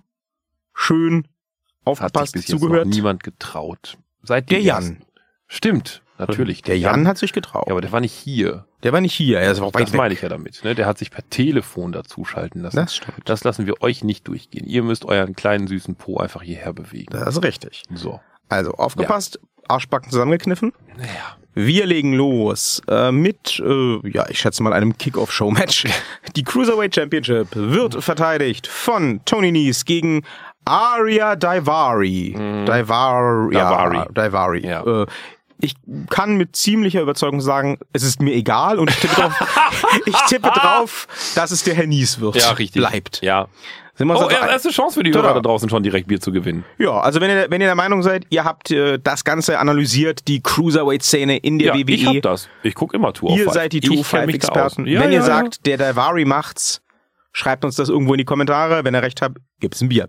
schön Hat sich aufgepasst, bis jetzt noch zugehört. niemand getraut. Seit Der Jan. ersten- Stimmt, natürlich. Der Jan hat sich getraut. Ja, aber der war nicht hier. Der war nicht hier, er ist auch weit Das weg. meine ich ja damit. Ne? Der hat sich per Telefon dazuschalten lassen. Das stimmt. Das lassen wir euch nicht durchgehen. Ihr müsst euren kleinen süßen Po einfach hierher bewegen. Das ist richtig. So. Also aufgepasst, Arschbacken zusammengekniffen. Naja. Wir legen los äh, mit, äh, ja, ich schätze mal einem Kick-Off-Show-Match. Die Cruiserweight Championship wird verteidigt von Tony Nese gegen Arya Daivari. Daivari. Daivari. Ja, Daivari. Ja. Äh, ich kann mit ziemlicher Überzeugung sagen, es ist mir egal und ich tippe drauf, ich tippe drauf, dass es der Herr Nies wird. Ja, richtig. Bleibt. Ja. Sind wir Oh, er- erste Chance für die. Hörer da draußen schon direkt Bier zu gewinnen. ja, also wenn ihr, wenn ihr der Meinung seid, ihr habt äh, das Ganze analysiert, die Cruiserweight-Szene in der Ja, WWE. ich hab das. Ich guck immer Tour Ihr seid die Two Five Experten. Ja, Wenn ja, ihr sagt, der Daivari macht's, schreibt uns das irgendwo in die Kommentare. Wenn ihr recht habt, gibt's ein Bier.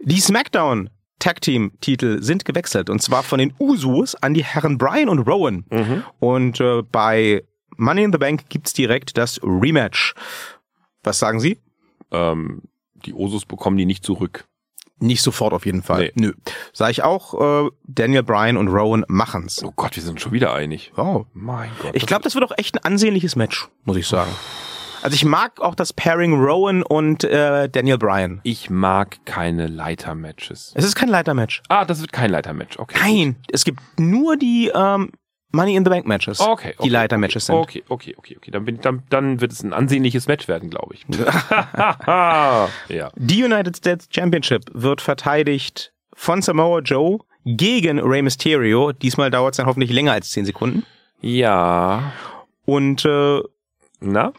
Die SmackDown Tag Team Titel sind gewechselt und zwar von den Usos an die Herren Bryan und Rowan. Mhm. Und äh, bei Money in the Bank gibt's direkt das Rematch. Was sagen Sie? Ähm, die Osus bekommen die nicht zurück. Nicht sofort auf jeden Fall. Nee. Nö. Sag ich auch, äh, Daniel Bryan und Rowan machen's. Oh Gott, wir sind schon wieder einig. Oh. Mein Gott. Ich glaube, das wird auch echt ein ansehnliches Match, muss ich sagen. Also ich mag auch das Pairing Rowan und äh, Daniel Bryan. ich mag keine Leiter-Matches. Es ist kein Leitermatch. Ah, das wird kein Leiter-Match. Okay. Nein, es gibt nur die ähm, Money in the Bank Matches. Okay, okay, die Leitermatches sind. Okay, okay, okay, okay. Dann, bin, dann, dann wird es ein ansehnliches Match werden, glaube ich. ja. Die United States Championship wird verteidigt von Samoa Joe gegen Rey Mysterio. Diesmal dauert es dann hoffentlich länger als 10 Sekunden. Ja. Und äh, Na?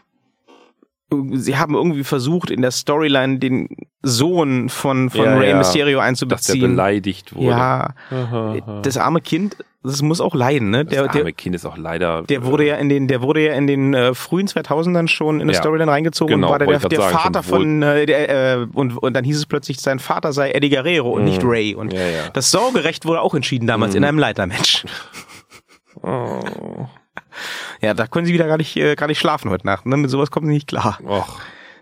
Sie haben irgendwie versucht, in der Storyline den Sohn von, von Ja, Rey ja. Mysterio Dass der einzubeziehen. beleidigt wurde. Ja, Aha. das arme Kind, das muss auch leiden, ne? das Der, arme der, Kind ist auch leider. der wurde ja in den, der wurde ja in den äh, frühen 2000ern schon in eine Ja. Storyline reingezogen Genau, und war der, der, sagen, Vater von, äh, der, äh, und, und dann hieß es plötzlich, sein Vater sei Eddie Guerrero und nicht Ray. Und Mhm. Ja, ja. das Sorgerecht wurde auch entschieden damals Mhm. in einem Leitermatch. Oh. Ja, da können sie wieder gar nicht, äh, gar nicht schlafen heute Nacht. Ne? Mit sowas kommen sie nicht klar. Och.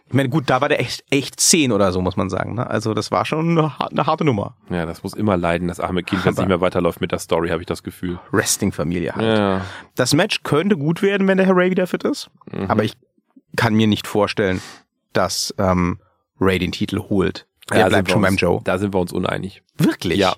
Ich meine, gut, da war der echt, echt zehn oder so, muss man sagen. Ne? Also das war schon eine, har- eine harte Nummer. Ja, das muss immer leiden, das arme Kind, wenn es nicht mehr weiterläuft mit der Story, habe ich das Gefühl. Wrestling-Familie halt. Ja. Das Match könnte gut werden, wenn der Herr Ray wieder fit ist. Mhm. Aber ich kann mir nicht vorstellen, dass ähm, Ray den Titel holt. Er Ja, bleibt schon beim uns, Joe. Da sind wir uns uneinig. Wirklich? Ja.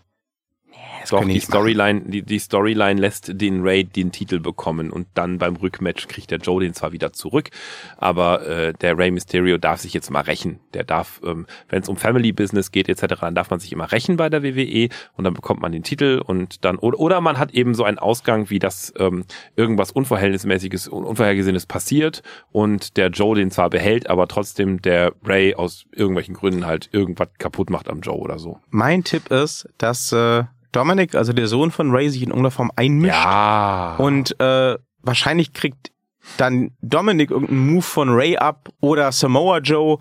Das Doch, die. Storyline, die, die Storyline lässt den Ray den Titel bekommen und dann beim Rückmatch kriegt der Joe den zwar wieder zurück, aber äh, der Ray Mysterio darf sich jetzt mal rächen. Der darf, ähm, wenn es um Family Business geht etc., dann darf man sich immer rächen bei der WWE und dann bekommt man den Titel und dann oder, oder man hat eben so einen Ausgang, wie das ähm, irgendwas unverhältnismäßiges und unvorhergesehenes passiert und der Joe den zwar behält, aber trotzdem der Ray aus irgendwelchen Gründen halt irgendwas kaputt macht am Joe oder so. Mein Tipp ist, dass äh, Dominic, also der Sohn von Ray, sich in irgendeiner Form einmischt. Ja. Und äh, wahrscheinlich kriegt dann Dominic irgendeinen Move von Ray ab oder Samoa Joe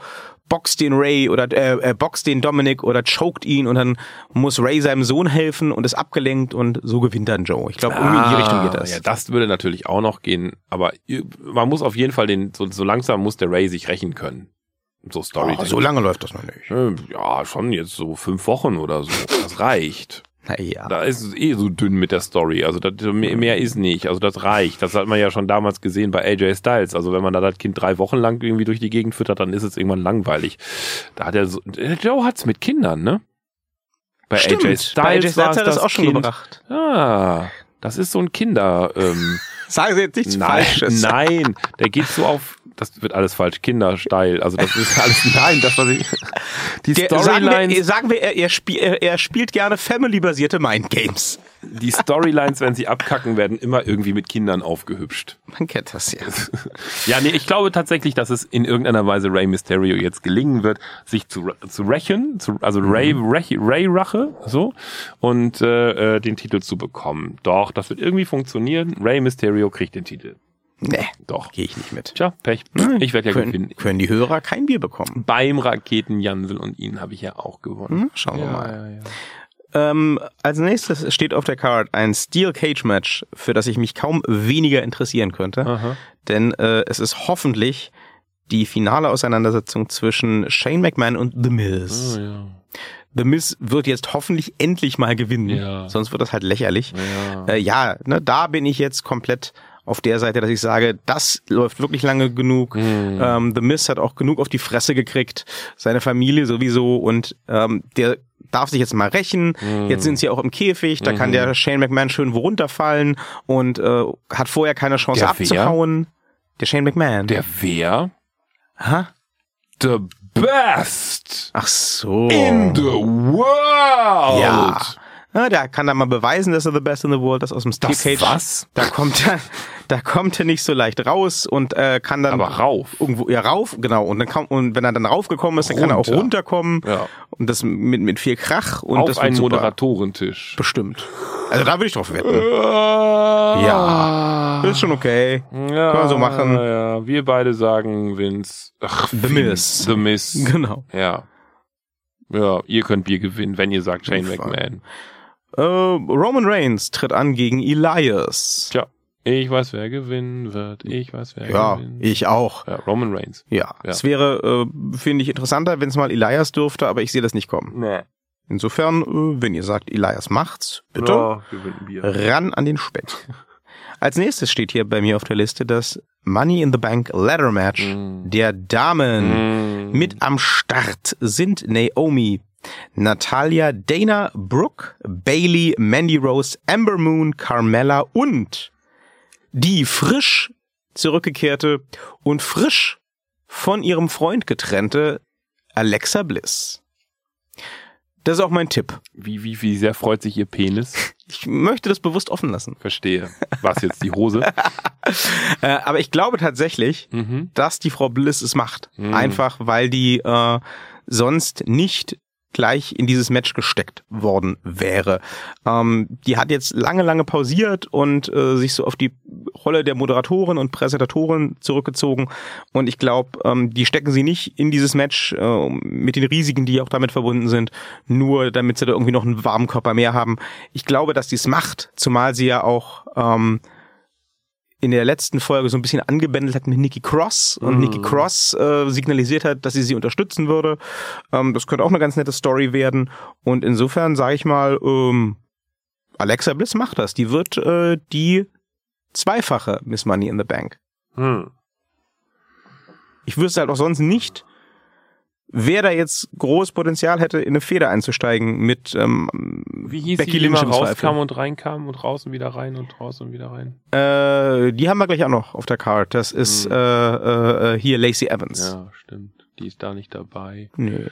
boxt den Ray oder äh, äh, boxt den Dominic oder choked ihn und dann muss Ray seinem Sohn helfen und ist abgelenkt und so gewinnt dann Joe. Ich glaube, irgendwie in die Richtung geht das. Ah, Ja, das würde natürlich auch noch gehen, aber man muss auf jeden Fall den, so, so langsam muss der Ray sich rächen können. So Story. oh, so lange läuft das noch nicht. Ja, schon jetzt so fünf Wochen oder so. Das reicht. Naja. Da ist es eh so dünn mit der Story. Also das, mehr, ist nicht. Also das reicht. Das hat man ja schon damals gesehen bei AJ Styles. Also wenn man da das Kind drei Wochen lang irgendwie durch die Gegend füttert, dann ist es irgendwann langweilig. Da hat er so, der Joe hat's mit Kindern, ne? Bei Stimmt, AJ Styles, bei AJ Styles hat das auch schon Kind. gebracht. Ah, das ist so ein Kinder. Ähm, Sagen Sie jetzt nichts nein, Falsches. nein, der geht so auf. Das wird alles falsch, Kindersteil. Also das ist alles nein, das was ich. Die Storylines, wir, sagen wir er, er, spiel, er, er spielt gerne family-basierte Mindgames. die Storylines, wenn sie abkacken, werden immer irgendwie mit Kindern aufgehübscht. Man kennt das ja. Ja, nee, ich glaube tatsächlich, dass es in irgendeiner Weise Ray Mysterio jetzt gelingen wird, sich zu, zu rächen, zu, also Ray, Ray, Ray Rache, so, und äh, äh, den Titel zu bekommen. Doch, das wird irgendwie funktionieren. Ray Mysterio kriegt den Titel. Nee, Doch. gehe ich nicht mit. Tja, Pech. Ich werde ja gewinnen. Können, können die Hörer kein Bier bekommen. Beim Raketen Jansel und ihn habe ich ja auch gewonnen. Hm, schauen wir mal. Ja, ja. Ähm, als nächstes steht auf der Card ein Steel Cage Match, für das ich mich kaum weniger interessieren könnte. Aha. Denn äh, es ist hoffentlich die finale Auseinandersetzung zwischen Shane McMahon und The Miz. Oh, ja. The Miz wird jetzt hoffentlich endlich mal gewinnen. Ja. Sonst wird das halt lächerlich. Ja. Äh, ja, ne, da bin ich jetzt komplett auf der Seite, dass ich sage, das läuft wirklich lange genug. Hm. Ähm, The Miz hat auch genug auf die Fresse gekriegt, seine Familie sowieso und ähm, der darf sich jetzt mal rächen. Jetzt sind sie auch im Käfig, da kann der Shane McMahon schön wo runterfallen und äh, hat vorher keine Chance Der wer? abzuhauen. Der Shane McMahon. Der wer? Hä? The best Ach so. in the world. Ja. Ja, der kann da mal beweisen, dass er the best in the world ist aus dem Steel Das Cage. was? Da kommt er, da kommt er nicht so leicht raus und äh, kann dann Aber rauf. irgendwo ja rauf, genau. Und dann kann, und wenn er dann raufgekommen ist, dann kann er auch Runter. runterkommen. Ja. Und das mit mit viel Krach und Auf das einen super. Moderatoren-Tisch. Bestimmt. Also da würde ich drauf wetten. Ja. Das ist schon okay. Ja, Kann man so machen. Ja, wir beide sagen Vince. Ach, The Miz. The Miz. Genau. Ja. Ja, ihr könnt Bier gewinnen, wenn ihr sagt Shane. McMahon. Äh, Roman Reigns tritt an gegen Elias. Tja, ich weiß, wer gewinnen wird. Ich weiß, wer Ja, gewinnt. ich auch. Ja, Roman Reigns. Ja, Ja. es wäre, äh, finde ich, interessanter, wenn es mal Elias dürfte, aber ich sehe das nicht kommen. Nee. Insofern, äh, wenn ihr sagt, Elias macht's, bitte Ja, gewinnen Bier. ran an den Speck. Als nächstes steht hier bei mir auf der Liste das Money in the Bank Ladder Match Mm. der Damen. Mm. Mit am Start sind Naomi, Natalia, Dana Brooke, Bailey, Mandy Rose, Amber Moon, Carmella und die frisch zurückgekehrte und frisch von ihrem Freund getrennte Alexa Bliss. Das ist auch mein Tipp. Wie, wie, wie sehr freut sich ihr Penis? Ich möchte das bewusst offen lassen. Verstehe. Was jetzt die Hose? Äh, aber ich glaube tatsächlich, Mhm. dass die Frau Bliss es macht. Mhm. Einfach, weil die äh, sonst nicht gleich in dieses Match gesteckt worden wäre. Ähm, die hat jetzt lange, lange pausiert und äh, sich so auf die Rolle der Moderatorin und Präsentatorin zurückgezogen. Und ich glaube, ähm, die stecken sie nicht in dieses Match äh, mit den Risiken, die auch damit verbunden sind, nur damit sie da irgendwie noch einen warmen Körper mehr haben. Ich glaube, dass die es macht, zumal sie ja auch ähm, in der letzten Folge so ein bisschen angebändelt hat mit Nikki Cross und Mhm. Nikki Cross äh, signalisiert hat, dass sie sie unterstützen würde. Ähm, das könnte auch eine ganz nette Story werden. Und insofern sage ich mal, ähm, Alexa Bliss macht das. Die wird äh, die zweifache Miss Money in the Bank. Hm. Ich wüsste halt auch sonst nicht, wer da jetzt groß Potenzial hätte, in eine Feder einzusteigen mit ähm, Wie hieß Becky die, die immer rauskam und reinkam und draußen wieder rein und draußen wieder rein? äh, die haben wir gleich auch noch auf der Card. Das ist Mhm. äh, äh, hier Lacey Evans. Ja, stimmt. Die ist da nicht dabei. Nö.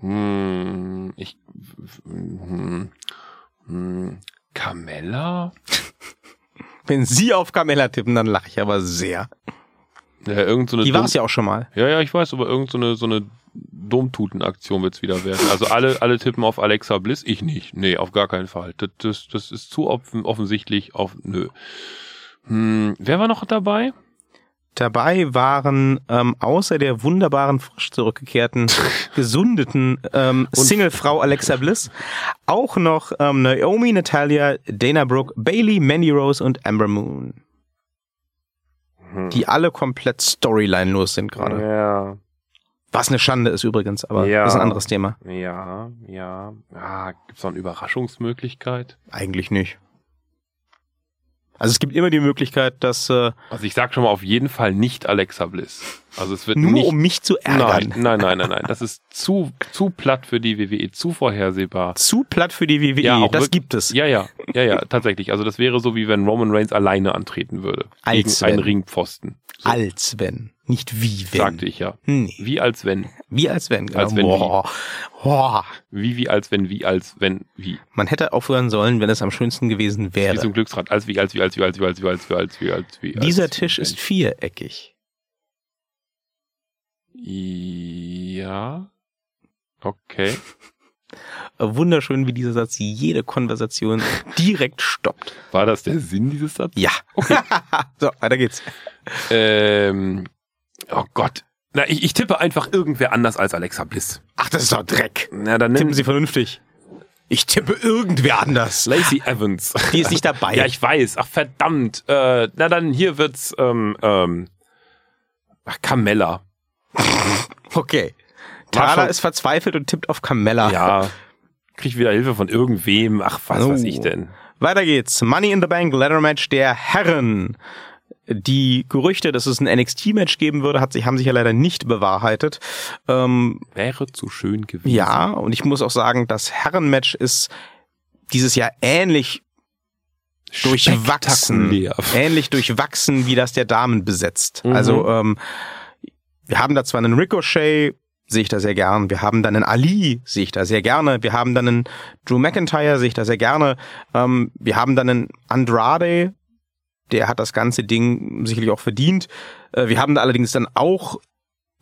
Hm, ich. Hm, hm, Carmella? Wenn Sie auf Carmella tippen, dann lache ich aber sehr. Ja, irgend so eine Die war es ja auch schon mal. Ja, ja, ich weiß, aber irgend so eine, so eine Domtuten-Aktion wird's wieder werden. Also alle, alle tippen auf Alexa Bliss, ich nicht. Nee, auf gar keinen Fall. Das, das, das ist zu offen, offensichtlich auf, nö. Hm, wer war noch dabei? Dabei waren ähm, außer der wunderbaren, frisch zurückgekehrten, gesundeten ähm, Singlefrau Alexa Bliss auch noch ähm, Naomi, Natalia, Dana Brooke, Bailey, Mandy Rose und Amber Moon. Hm. Die alle komplett storyline-los sind gerade. Ja, Was eine Schande ist übrigens, aber Ja. das ist ein anderes Thema. ja, ja. Ah, gibt's noch eine Überraschungsmöglichkeit? Eigentlich nicht. Also es gibt immer die Möglichkeit, dass äh, Also ich sag schon mal auf jeden Fall nicht Alexa Bliss. Also es wird nur nicht um mich zu ärgern, Nein, nein, nein, nein, nein. Das ist zu, zu platt für die WWE, zu vorhersehbar. zu platt für die WWE, Ja, das wirk- gibt es. Ja, ja, ja, ja, tatsächlich. Also das wäre so, wie wenn Roman Reigns alleine antreten würde. Als gegen einen wenn. Ringpfosten. So, Als wenn, nicht wie wenn. sagte ich ja. Nee. Wie als wenn. Wie als wenn. Als wenn Boah. Boah. Wie, wie als wenn, wie als wenn, wie. Man hätte aufhören sollen, wenn es am schönsten gewesen Wie wäre. ein Glücksrad. Als wie, als wie, als wie, als wie, als wie, als wie, als wie, als wie. als Dieser wie, Tisch ist viereckig. Ja. Okay. Wunderschön, wie dieser Satz jede Konversation direkt stoppt. War das der Sinn dieses Satzes? Ja. so, weiter geht's. Ähm, oh Gott. Na, ich, ich tippe einfach irgendwer anders als Alexa Bliss. Ach, das ist doch Dreck. Na, dann Tippen Sie vernünftig. Ich tippe irgendwer anders. Lacey Evans. Die ist nicht dabei. ja, ich weiß. Ach, verdammt. Äh, na, dann hier wird's, ähm, ähm, ach, Carmella. Okay. Tara ist verzweifelt und tippt auf Carmella. Ja. Krieg wieder Hilfe von irgendwem. Ach, was Oh. weiß ich denn. Weiter geht's. Money in the Bank Ladder Match der Herren. Die Gerüchte, dass es ein NXT-Match geben würde, hat sich, haben sich ja leider nicht bewahrheitet. Ähm, Wäre zu schön gewesen. ja, und ich muss auch sagen, das Herrenmatch ist dieses Jahr ähnlich durchwachsen. Ähnlich durchwachsen, wie das der Damen besetzt. Mhm. Also ähm, wir haben da zwar einen Ricochet, sehe ich da sehr gern. Wir haben dann einen Ali, sehe ich da sehr gerne. Wir haben dann einen Drew McIntyre, sehe ich da sehr gerne. Ähm, wir haben dann einen Andrade, der hat das ganze Ding sicherlich auch verdient. Äh, wir haben da allerdings dann auch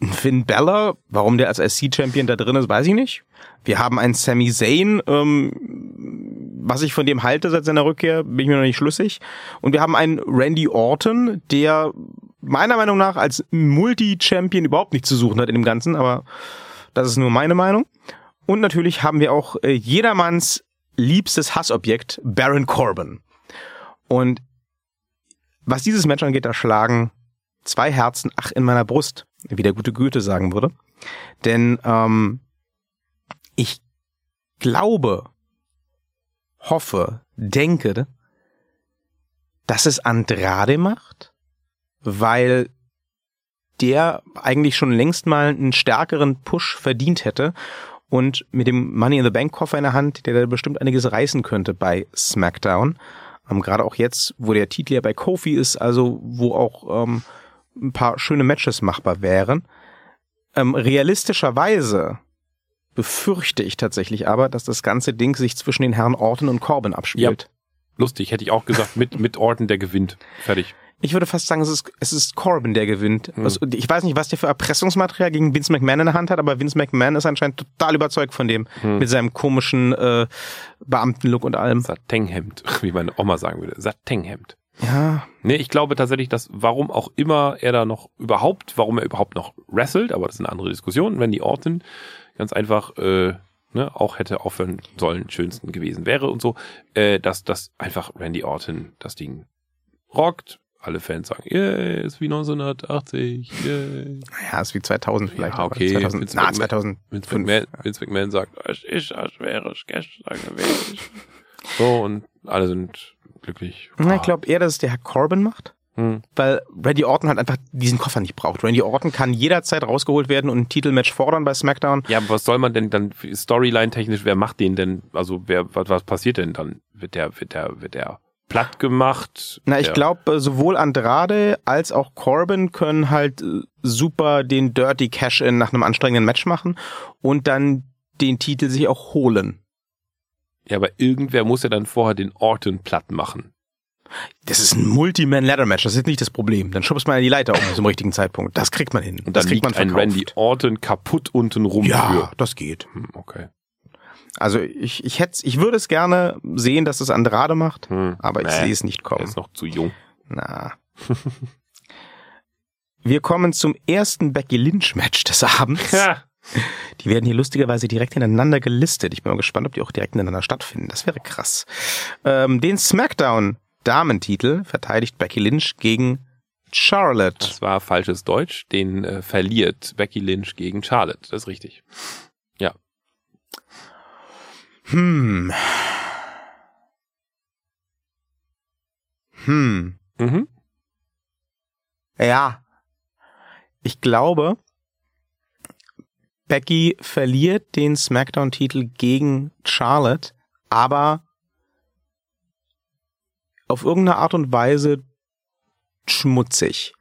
Finn Balor. Warum der als IC-Champion da drin ist, weiß ich nicht. Wir haben einen Sami Zayn, ähm, was ich von dem halte seit seiner Rückkehr, bin ich mir noch nicht schlüssig. Und wir haben einen Randy Orton, der meiner Meinung nach als Multi-Champion überhaupt nichts zu suchen hat in dem Ganzen, aber das ist nur meine Meinung. Und natürlich haben wir auch äh, jedermanns liebstes Hassobjekt, Baron Corbin. Und was dieses Match angeht, da schlagen zwei Herzen, ach, in meiner Brust, wie der gute Goethe sagen würde. Denn ähm, ich glaube, hoffe, denke, dass es Andrade macht, weil der eigentlich schon längst mal einen stärkeren Push verdient hätte und mit dem Money in the Bank Koffer in der Hand, der da bestimmt einiges reißen könnte bei SmackDown. Ähm, Gerade auch jetzt, wo der Titel ja bei Kofi ist, also wo auch ähm, ein paar schöne Matches machbar wären. Ähm, realistischerweise befürchte ich tatsächlich aber, dass das ganze Ding sich zwischen den Herren Orton und Corbin abspielt. Lustig, hätte ich auch gesagt, mit, mit Orton, der gewinnt. Fertig. Ich würde fast sagen, es ist, es ist Corbin, der gewinnt. Hm. Also, ich weiß nicht, was der für Erpressungsmaterial gegen Vince McMahon in der Hand hat, aber Vince McMahon ist anscheinend total überzeugt von dem. Hm. Mit seinem komischen äh, Beamtenlook und allem. Satenghemd, wie meine Oma sagen würde. Satenghemd. Ja, Nee, ich glaube tatsächlich, dass warum auch immer er da noch überhaupt, warum er überhaupt noch wrestelt, aber das ist eine andere Diskussion, wenn die Orton ganz einfach äh, ne, auch hätte aufhören sollen, schönsten gewesen wäre und so, äh, dass das einfach Randy Orton das Ding rockt. Alle Fans sagen, yeah, ist wie 1980, yeah. naja, ist wie 2000 vielleicht. Ja, okay. 2000, Vince na, McMahon- 2000. Vince McMahon, Vince McMahon sagt, es ist, als wäre es gestern gewesen. So, und alle sind glücklich. Na, ich glaube eher, dass es der Herr Corbin macht. Hm. Weil Randy Orton halt einfach diesen Koffer nicht braucht. Randy Orton kann jederzeit rausgeholt werden und ein Titelmatch fordern bei SmackDown. Ja, aber was soll man denn dann Storyline-technisch, wer macht den denn? Also wer, was, was passiert denn dann? Wird der, wird der, wird der platt gemacht? Na, ich Der- glaube, sowohl Andrade als auch Corbin können halt äh, super den Dirty Cash-In nach einem anstrengenden Match machen und dann den Titel sich auch holen. Ja, aber irgendwer muss ja dann vorher den Orton platt machen. Das ist ein Multi-Man-Ladder-Match, das ist nicht das Problem. Dann schubst man ja die Leiter um zum richtigen Zeitpunkt. Das kriegt man hin. Und das dann kriegt liegt man ein verkauft. Randy Orton kaputt unten rum Ja, für. das geht. Hm, okay. Also ich, ich hätte, ich würde es gerne sehen, dass das Andrade macht, Hm, aber ich nee, sehe es nicht Er kommen. ist noch zu jung. Na. Wir kommen zum ersten Becky Lynch Match des Abends. Ja. Die werden hier lustigerweise direkt hintereinander gelistet. Ich bin mal gespannt, ob die auch direkt hintereinander stattfinden. Das wäre krass. Ähm, den SmackDown Damentitel verteidigt Becky Lynch gegen Charlotte. Das war falsches Deutsch. Den äh, verliert Becky Lynch gegen Charlotte. Das ist richtig. Hm. Hm. Mhm. Ja. Ich glaube, Becky verliert den SmackDown-Titel gegen Charlotte, aber auf irgendeine Art und Weise schmutzig.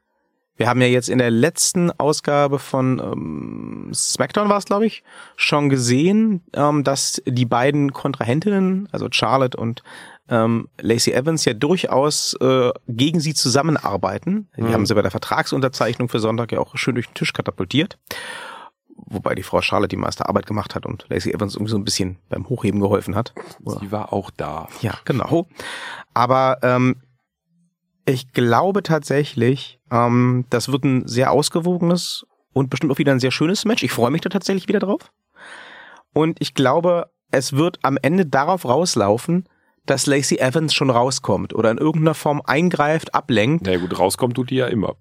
Wir haben ja jetzt in der letzten Ausgabe von ähm, SmackDown war es, glaube ich, schon gesehen, ähm, dass die beiden Kontrahentinnen, also Charlotte und ähm, Lacey Evans, ja durchaus äh, gegen sie zusammenarbeiten. Die Mhm. haben sie bei der Vertragsunterzeichnung für Sonntag ja auch schön durch den Tisch katapultiert. Wobei die Frau Charlotte die meiste Arbeit gemacht hat und Lacey Evans irgendwie so ein bisschen beim Hochheben geholfen hat. Oder? Sie war auch da. Ja, genau. Aber ähm, ich glaube tatsächlich, ähm, das wird ein sehr ausgewogenes und bestimmt auch wieder ein sehr schönes Match. Ich freue mich da tatsächlich wieder drauf. Und ich glaube, es wird am Ende darauf rauslaufen, dass Lacey Evans schon rauskommt oder in irgendeiner Form eingreift, ablenkt. Na ja, gut, rauskommt tut die ja immer.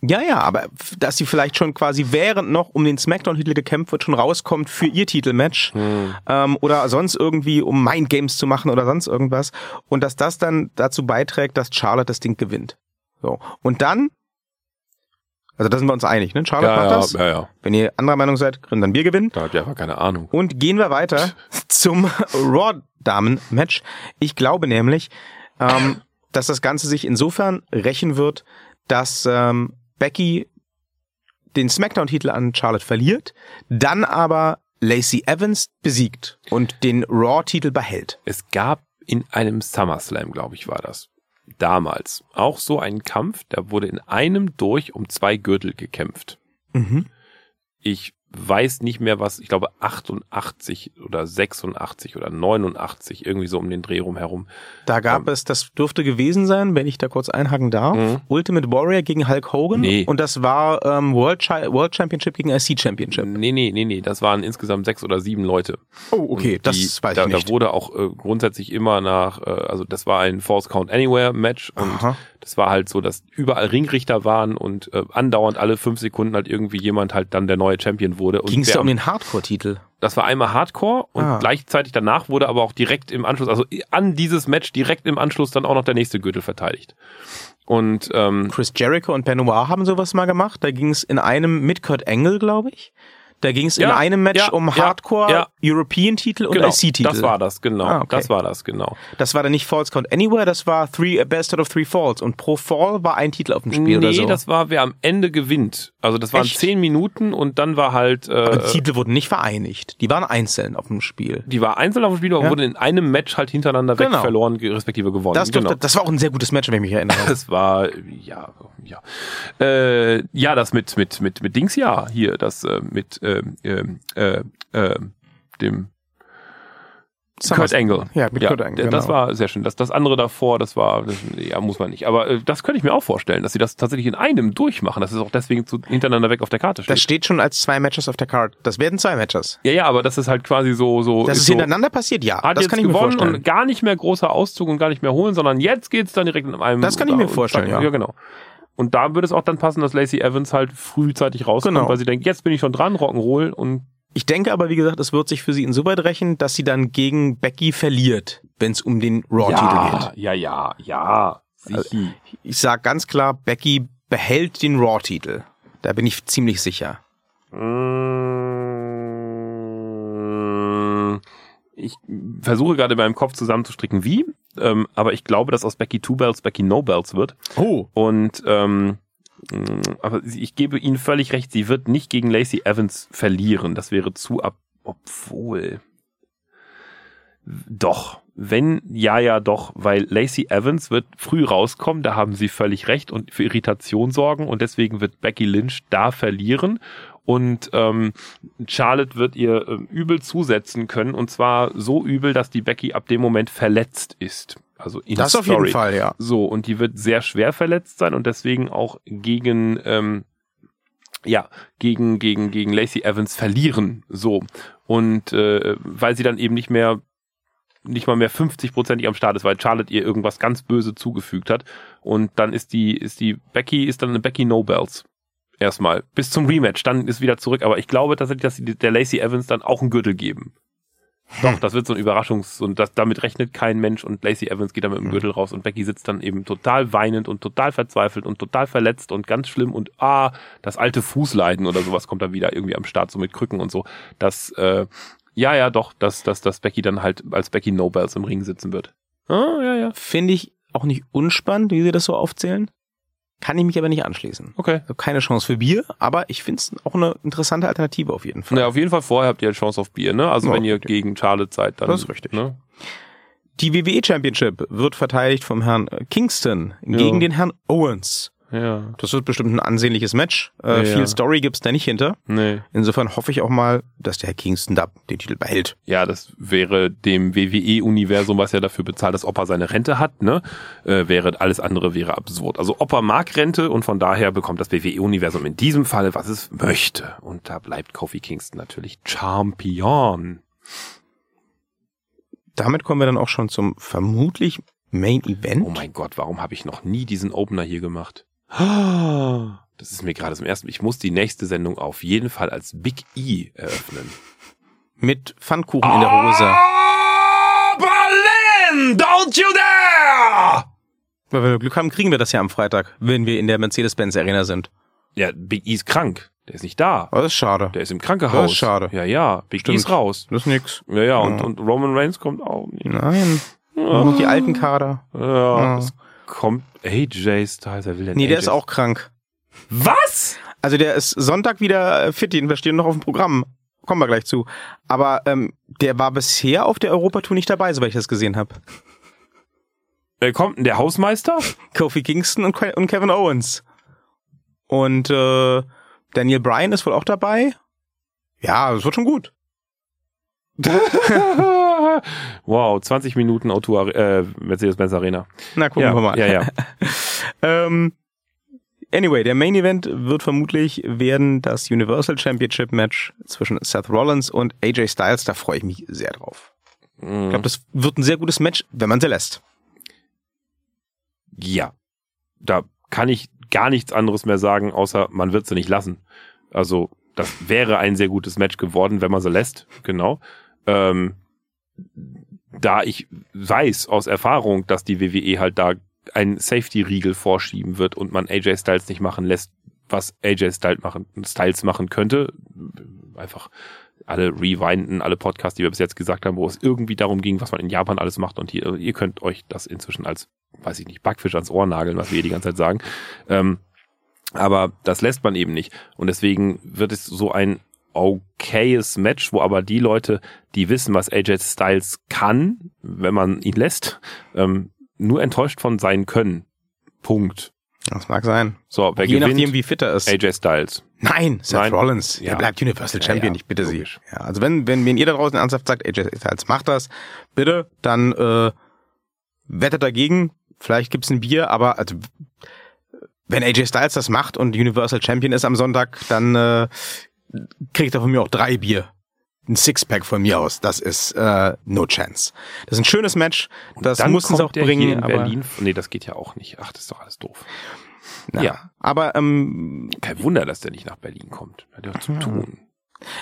Ja, ja, aber dass sie vielleicht schon quasi während noch um den Smackdown-Titel gekämpft wird, schon rauskommt für ihr Titelmatch Hm. ähm, oder sonst irgendwie, um Mind Games zu machen oder sonst irgendwas. Und dass das dann dazu beiträgt, dass Charlotte das Ding gewinnt. So. Und dann, also da sind wir uns einig, ne? Charlotte Ja, macht ja, das. ja, ja. Wenn ihr anderer Meinung seid, können dann wir gewinnen. Da habt ihr einfach keine Ahnung. Und gehen wir weiter zum Raw-Damen-Match. Ich glaube nämlich, ähm, dass das Ganze sich insofern rächen wird, dass ähm, Becky den SmackDown-Titel an Charlotte verliert, dann aber Lacey Evans besiegt und den Raw-Titel behält. Es gab in einem SummerSlam, glaube ich, war das. Damals auch so einen Kampf, da wurde in einem durch um zwei Gürtel gekämpft. Mhm. Ich weiß nicht mehr was, ich glaube 88 oder 86 oder 89, irgendwie so um den Dreh rum herum. Da gab es, das dürfte gewesen sein, wenn ich da kurz einhaken darf, Mhm. Ultimate Warrior gegen Hulk Hogan Nee. und das war ähm, World, Chi- World Championship gegen IC Championship. Nee, nee, nee, nee, das waren insgesamt sechs oder sieben Leute. Oh, okay, Und das die, weiß da, ich nicht. Da wurde auch äh, grundsätzlich immer nach, äh, also das war ein False Count Anywhere Match und Aha. Das war halt so, dass überall Ringrichter waren und äh, andauernd alle fünf Sekunden halt irgendwie jemand halt dann der neue Champion wurde. Ging es da um den Hardcore-Titel? das war einmal Hardcore und Ah. gleichzeitig danach wurde aber auch direkt im Anschluss, also an dieses Match direkt im Anschluss dann auch noch der nächste Gürtel verteidigt. Und ähm, Chris Jericho und Benoit haben sowas mal gemacht. Da ging es in einem mit Kurt Angle, glaube ich. Da ging es in Ja, einem Match ja, um Hardcore, ja. European-Titel und genau, IC-Titel. das war das, genau. Ah, okay. Das war das, genau. Das war dann nicht Falls Count Anywhere, das war three, Best out of Three Falls. Und pro Fall war ein Titel auf dem Spiel nee, oder so. das war, wer am Ende gewinnt. Also das waren Echt? zehn Minuten und dann war halt, Aber die äh, Titel wurden nicht vereinigt. Die waren einzeln auf dem Spiel. die war einzeln auf dem Spiel, aber Ja. wurde in einem Match halt hintereinander weg Genau. verloren, ge- respektive gewonnen. Das, genau. das war auch ein sehr gutes Match, wenn ich mich erinnere. Das war ja ja äh, ja das mit mit mit mit Dings ja hier das äh, mit ähm, ähm, äh, äh, dem Kurt Angle. Ja, mit Kurt Angle, Das genau. war sehr schön. Das, das andere davor, das war, das, ja, muss man nicht. Aber äh, das könnte ich mir auch vorstellen, dass sie das tatsächlich in einem durchmachen. Das ist auch deswegen zu, hintereinander weg auf der Karte steht. Das steht schon als zwei Matches auf der Card. Das werden zwei Matches. ja, ja, aber das ist halt quasi so, so. Dass es so, hintereinander passiert, ja. hat das jetzt kann ich mir gewonnen vorstellen. und gar nicht mehr großer Auszug und gar nicht mehr holen, sondern jetzt geht's dann direkt in einem. Das kann ich mir vorstellen, ja. Ja, genau. Und da würde es auch dann passen, dass Lacey Evans halt frühzeitig rauskommt, Genau. weil sie denkt, jetzt bin ich schon dran, Rock'n'Roll und Ich denke aber, wie gesagt, es wird sich für sie insoweit rächen, dass sie dann gegen Becky verliert, wenn es um den Raw-Titel geht. ja, ja, ja. Sichi. Ich sag ganz klar, Becky behält den Raw-Titel. Da bin ich ziemlich sicher. Mm, Ich versuche gerade in meinem Kopf zusammenzustricken, wie, ähm, aber ich glaube, dass aus Becky Two Bells Becky No Bells wird. Oh. Und ähm, mh, aber ich gebe Ihnen völlig recht, sie wird nicht gegen Lacey Evans verlieren. Das wäre zu ab. Obwohl. Doch. Wenn, ja, ja, doch, weil Lacey Evans wird früh rauskommen, da haben Sie völlig recht und für Irritation sorgen und deswegen wird Becky Lynch da verlieren und ähm, Charlotte wird ihr ähm, übel zusetzen können und zwar so übel, dass die Becky ab dem Moment verletzt ist. Also in Das auf Story. jeden Fall, ja. So, und die wird sehr schwer verletzt sein und deswegen auch gegen, ähm, ja, gegen, gegen, gegen Lacey Evans verlieren. So. Und äh, weil sie dann eben nicht mehr nicht mal mehr 50-prozentig am Start ist, weil Charlotte ihr irgendwas ganz böse zugefügt hat. Und dann ist die, ist die Becky, ist dann eine Becky Nobels. Erstmal. Bis zum Rematch. Dann ist wieder zurück. Aber ich glaube tatsächlich, dass sie der Lacey Evans dann auch einen Gürtel geben. Doch, das wird so ein Überraschungs- und das, damit rechnet kein Mensch und Lacey Evans geht dann mit dem Gürtel raus und Becky sitzt dann eben total weinend und total verzweifelt und total verletzt und ganz schlimm und ah, das alte Fußleiden oder sowas kommt dann wieder irgendwie am Start, so mit Krücken und so. Das, äh, ja, ja, doch, dass, dass, dass Becky dann halt als Becky Nobels im Ring sitzen wird. Ah, ja, ja. Finde ich auch nicht unspannend, wie sie das so aufzählen. Kann ich mich aber nicht anschließen. Okay. Also keine Chance für Bier, aber ich finde es auch eine interessante Alternative auf jeden Fall. Na, auf jeden Fall vorher habt ihr eine Chance auf Bier, ne? Also Ja, wenn ihr okay. gegen Charlotte seid, dann. Das ist richtig. Ne? Die WWE Championship wird verteidigt vom Herrn Kingston gegen Ja. den Herrn Owens. Ja. Das wird bestimmt ein ansehnliches Match. Äh, Ja. Viel Story gibt's da nicht hinter. Nee. Insofern hoffe ich auch mal, dass der Herr Kingston da den Titel behält. Ja, das wäre dem WWE-Universum, was ja dafür bezahlt, dass Opa seine Rente hat, ne? Äh, wäre alles andere wäre absurd. Also Opa mag Rente und von daher bekommt das WWE-Universum in diesem Fall, was es möchte. Und da bleibt Kofi Kingston natürlich Champion. Damit kommen wir dann auch schon zum vermutlich Main Event. Oh mein Gott, warum habe ich noch nie diesen Opener hier gemacht? Das ist mir gerade zum ersten. Ich muss die nächste Sendung auf jeden Fall als Big E eröffnen. Mit Pfannkuchen in der Hose. Berlin! Don't you dare! Weil wir Glück haben, kriegen wir das ja am Freitag, wenn wir in der Mercedes-Benz Arena sind. Ja, Big E ist krank. Der ist nicht da. Das ist schade. Der ist im Krankenhaus. Das ist schade. Ja, ja. Big Stimmt. E ist raus. Das ist nix. Ja, ja. Und, Ja. und Roman Reigns kommt auch nicht. Nein. Nur noch die alten Kader. Ja, Ja. Kommt AJ Styles. Er will denn Nee, der AJ ist auch krank. Was? Also der ist Sonntag wieder fit, den wir stehen noch auf dem Programm. Kommen wir gleich zu. Aber ähm, der war bisher auf der Europatour nicht dabei, soweit ich das gesehen habe. Wer kommt denn? Der Hausmeister? Kofi Kingston und, und Kevin Owens. Und äh, Daniel Bryan ist wohl auch dabei. Ja, das wird schon gut. wow, 20 Minuten Auto äh, Mercedes-Benz Arena. Na, gucken ja, wir mal. Ja, ja. Ähm, anyway, der Main Event wird vermutlich werden das Universal Championship Match zwischen Seth Rollins und AJ Styles. Da freue ich mich sehr drauf. Ich glaube, das wird ein sehr gutes Match, wenn man sie lässt. Ja. Da kann ich gar nichts anderes mehr sagen, außer man wird sie nicht lassen. Also, das wäre ein sehr gutes Match geworden, wenn man sie lässt. Genau. Ähm, da ich weiß aus Erfahrung, dass die WWE halt da einen Safety-Riegel vorschieben wird und man AJ Styles nicht machen lässt, was AJ Styles machen, Styles machen könnte. Einfach alle rewinden, alle Podcasts, die wir bis jetzt gesagt haben, wo es irgendwie darum ging, was man in Japan alles macht und ihr, ihr könnt euch das inzwischen als, weiß ich nicht, Backfisch ans Ohr nageln, was wir hier die ganze Zeit sagen. Ähm, aber das lässt man eben nicht. Und deswegen wird es so ein okayes Match, wo aber die Leute, die wissen, was AJ Styles kann, wenn man ihn lässt, ähm, nur enttäuscht von sein können. Punkt. Das mag sein. So, wer Je gewinnt? nachdem, wie fit er ist. AJ Styles. Nein, Seth Nein. Rollins. Ja. Er bleibt Universal Champion, ja, ich bitte. Sie. Ja, also wenn, wenn, wenn ihr da draußen ernsthaft sagt, AJ Styles macht das, bitte, dann äh, wettet dagegen. Vielleicht gibt's ein Bier, aber also wenn AJ Styles das macht und Universal Champion ist am Sonntag, dann äh, kriegt er von mir auch drei Bier. Ein Sixpack von mir aus. Das ist äh, no chance. Das ist ein schönes Match. Das mussten sie kommt auch bringen. aber, Berlin. Nee, das geht ja auch nicht. Ach, das ist doch alles doof. Ja. Ja. Aber ähm, Kein Wunder, dass der nicht nach Berlin kommt. Hat ja zu tun.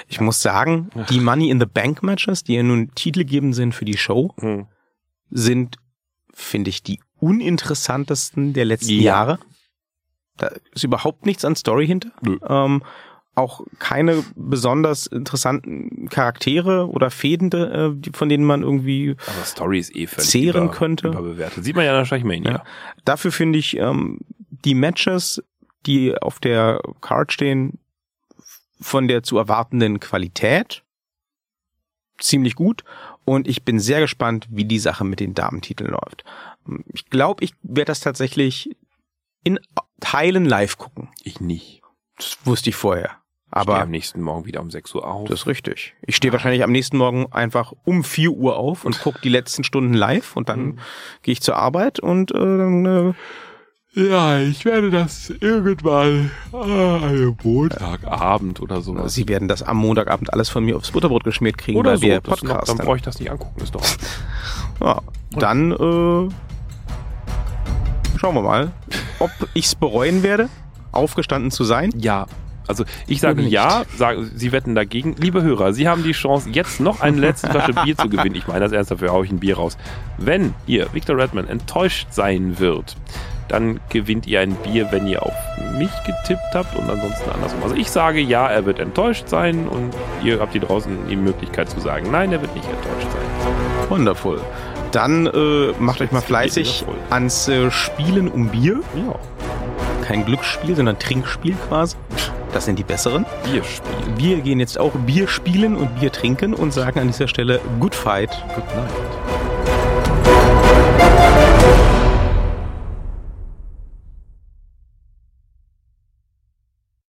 ich muss sagen, die Money in the Bank Matches, die ja nun titelgebend sind für die Show, Hm. sind, finde ich, die uninteressantesten der letzten Ja. Jahre. Da ist überhaupt nichts an Story hinter. Ähm, auch keine besonders interessanten Charaktere oder Fäden, äh, die- von denen man irgendwie. Aber Story ist eh völlig Zehren über, könnte. überbewertet. Sieht man ja der Schleichmania. Ja. Dafür finde ich ähm, die Matches, die auf der Card stehen, von der zu erwartenden Qualität ziemlich gut. Und ich bin sehr gespannt, wie die Sache mit den Damentiteln läuft. Ich glaube, ich werde das tatsächlich in Teilen live gucken. Ich nicht. Das wusste ich vorher. Ich stehe Aber am nächsten Morgen wieder um 6 Uhr auf. das ist richtig. Ich stehe wahrscheinlich am nächsten Morgen einfach um 4 Uhr auf und gucke die letzten Stunden live und dann gehe ich zur Arbeit und äh, dann äh, ja, ich werde das irgendwann äh, am Montagabend oder sowas. Sie werden das am Montagabend alles von mir aufs Butterbrot geschmiert kriegen, Oder weil so. wir Das noch, Podcast dann brauche ich das nicht angucken. Ist doch. ja, Dann äh, schauen wir mal, ob ich's bereuen werde, aufgestanden zu sein. Ja. Also ich sage ja, sagen, Sie wetten dagegen. Liebe Hörer, Sie haben die Chance, jetzt noch eine letzte Flasche Bier zu gewinnen. Ich meine das ernst, dafür haue ich ein Bier raus. Wenn ihr, Victor Redman, enttäuscht sein wird, dann gewinnt ihr ein Bier, wenn ihr auf mich getippt habt und ansonsten andersrum. Also ich sage ja, er wird enttäuscht sein und ihr habt hier draußen die Möglichkeit zu sagen, nein, er wird nicht enttäuscht sein. Wonderful. Dann äh, macht euch mal fleißig ans äh, Spielen um Bier. Ja, Kein Glücksspiel, sondern Trinkspiel quasi. Das sind die besseren. Bierspiel. Wir gehen jetzt auch Bier spielen und Bier trinken und sagen an dieser Stelle Good Fight. Good night.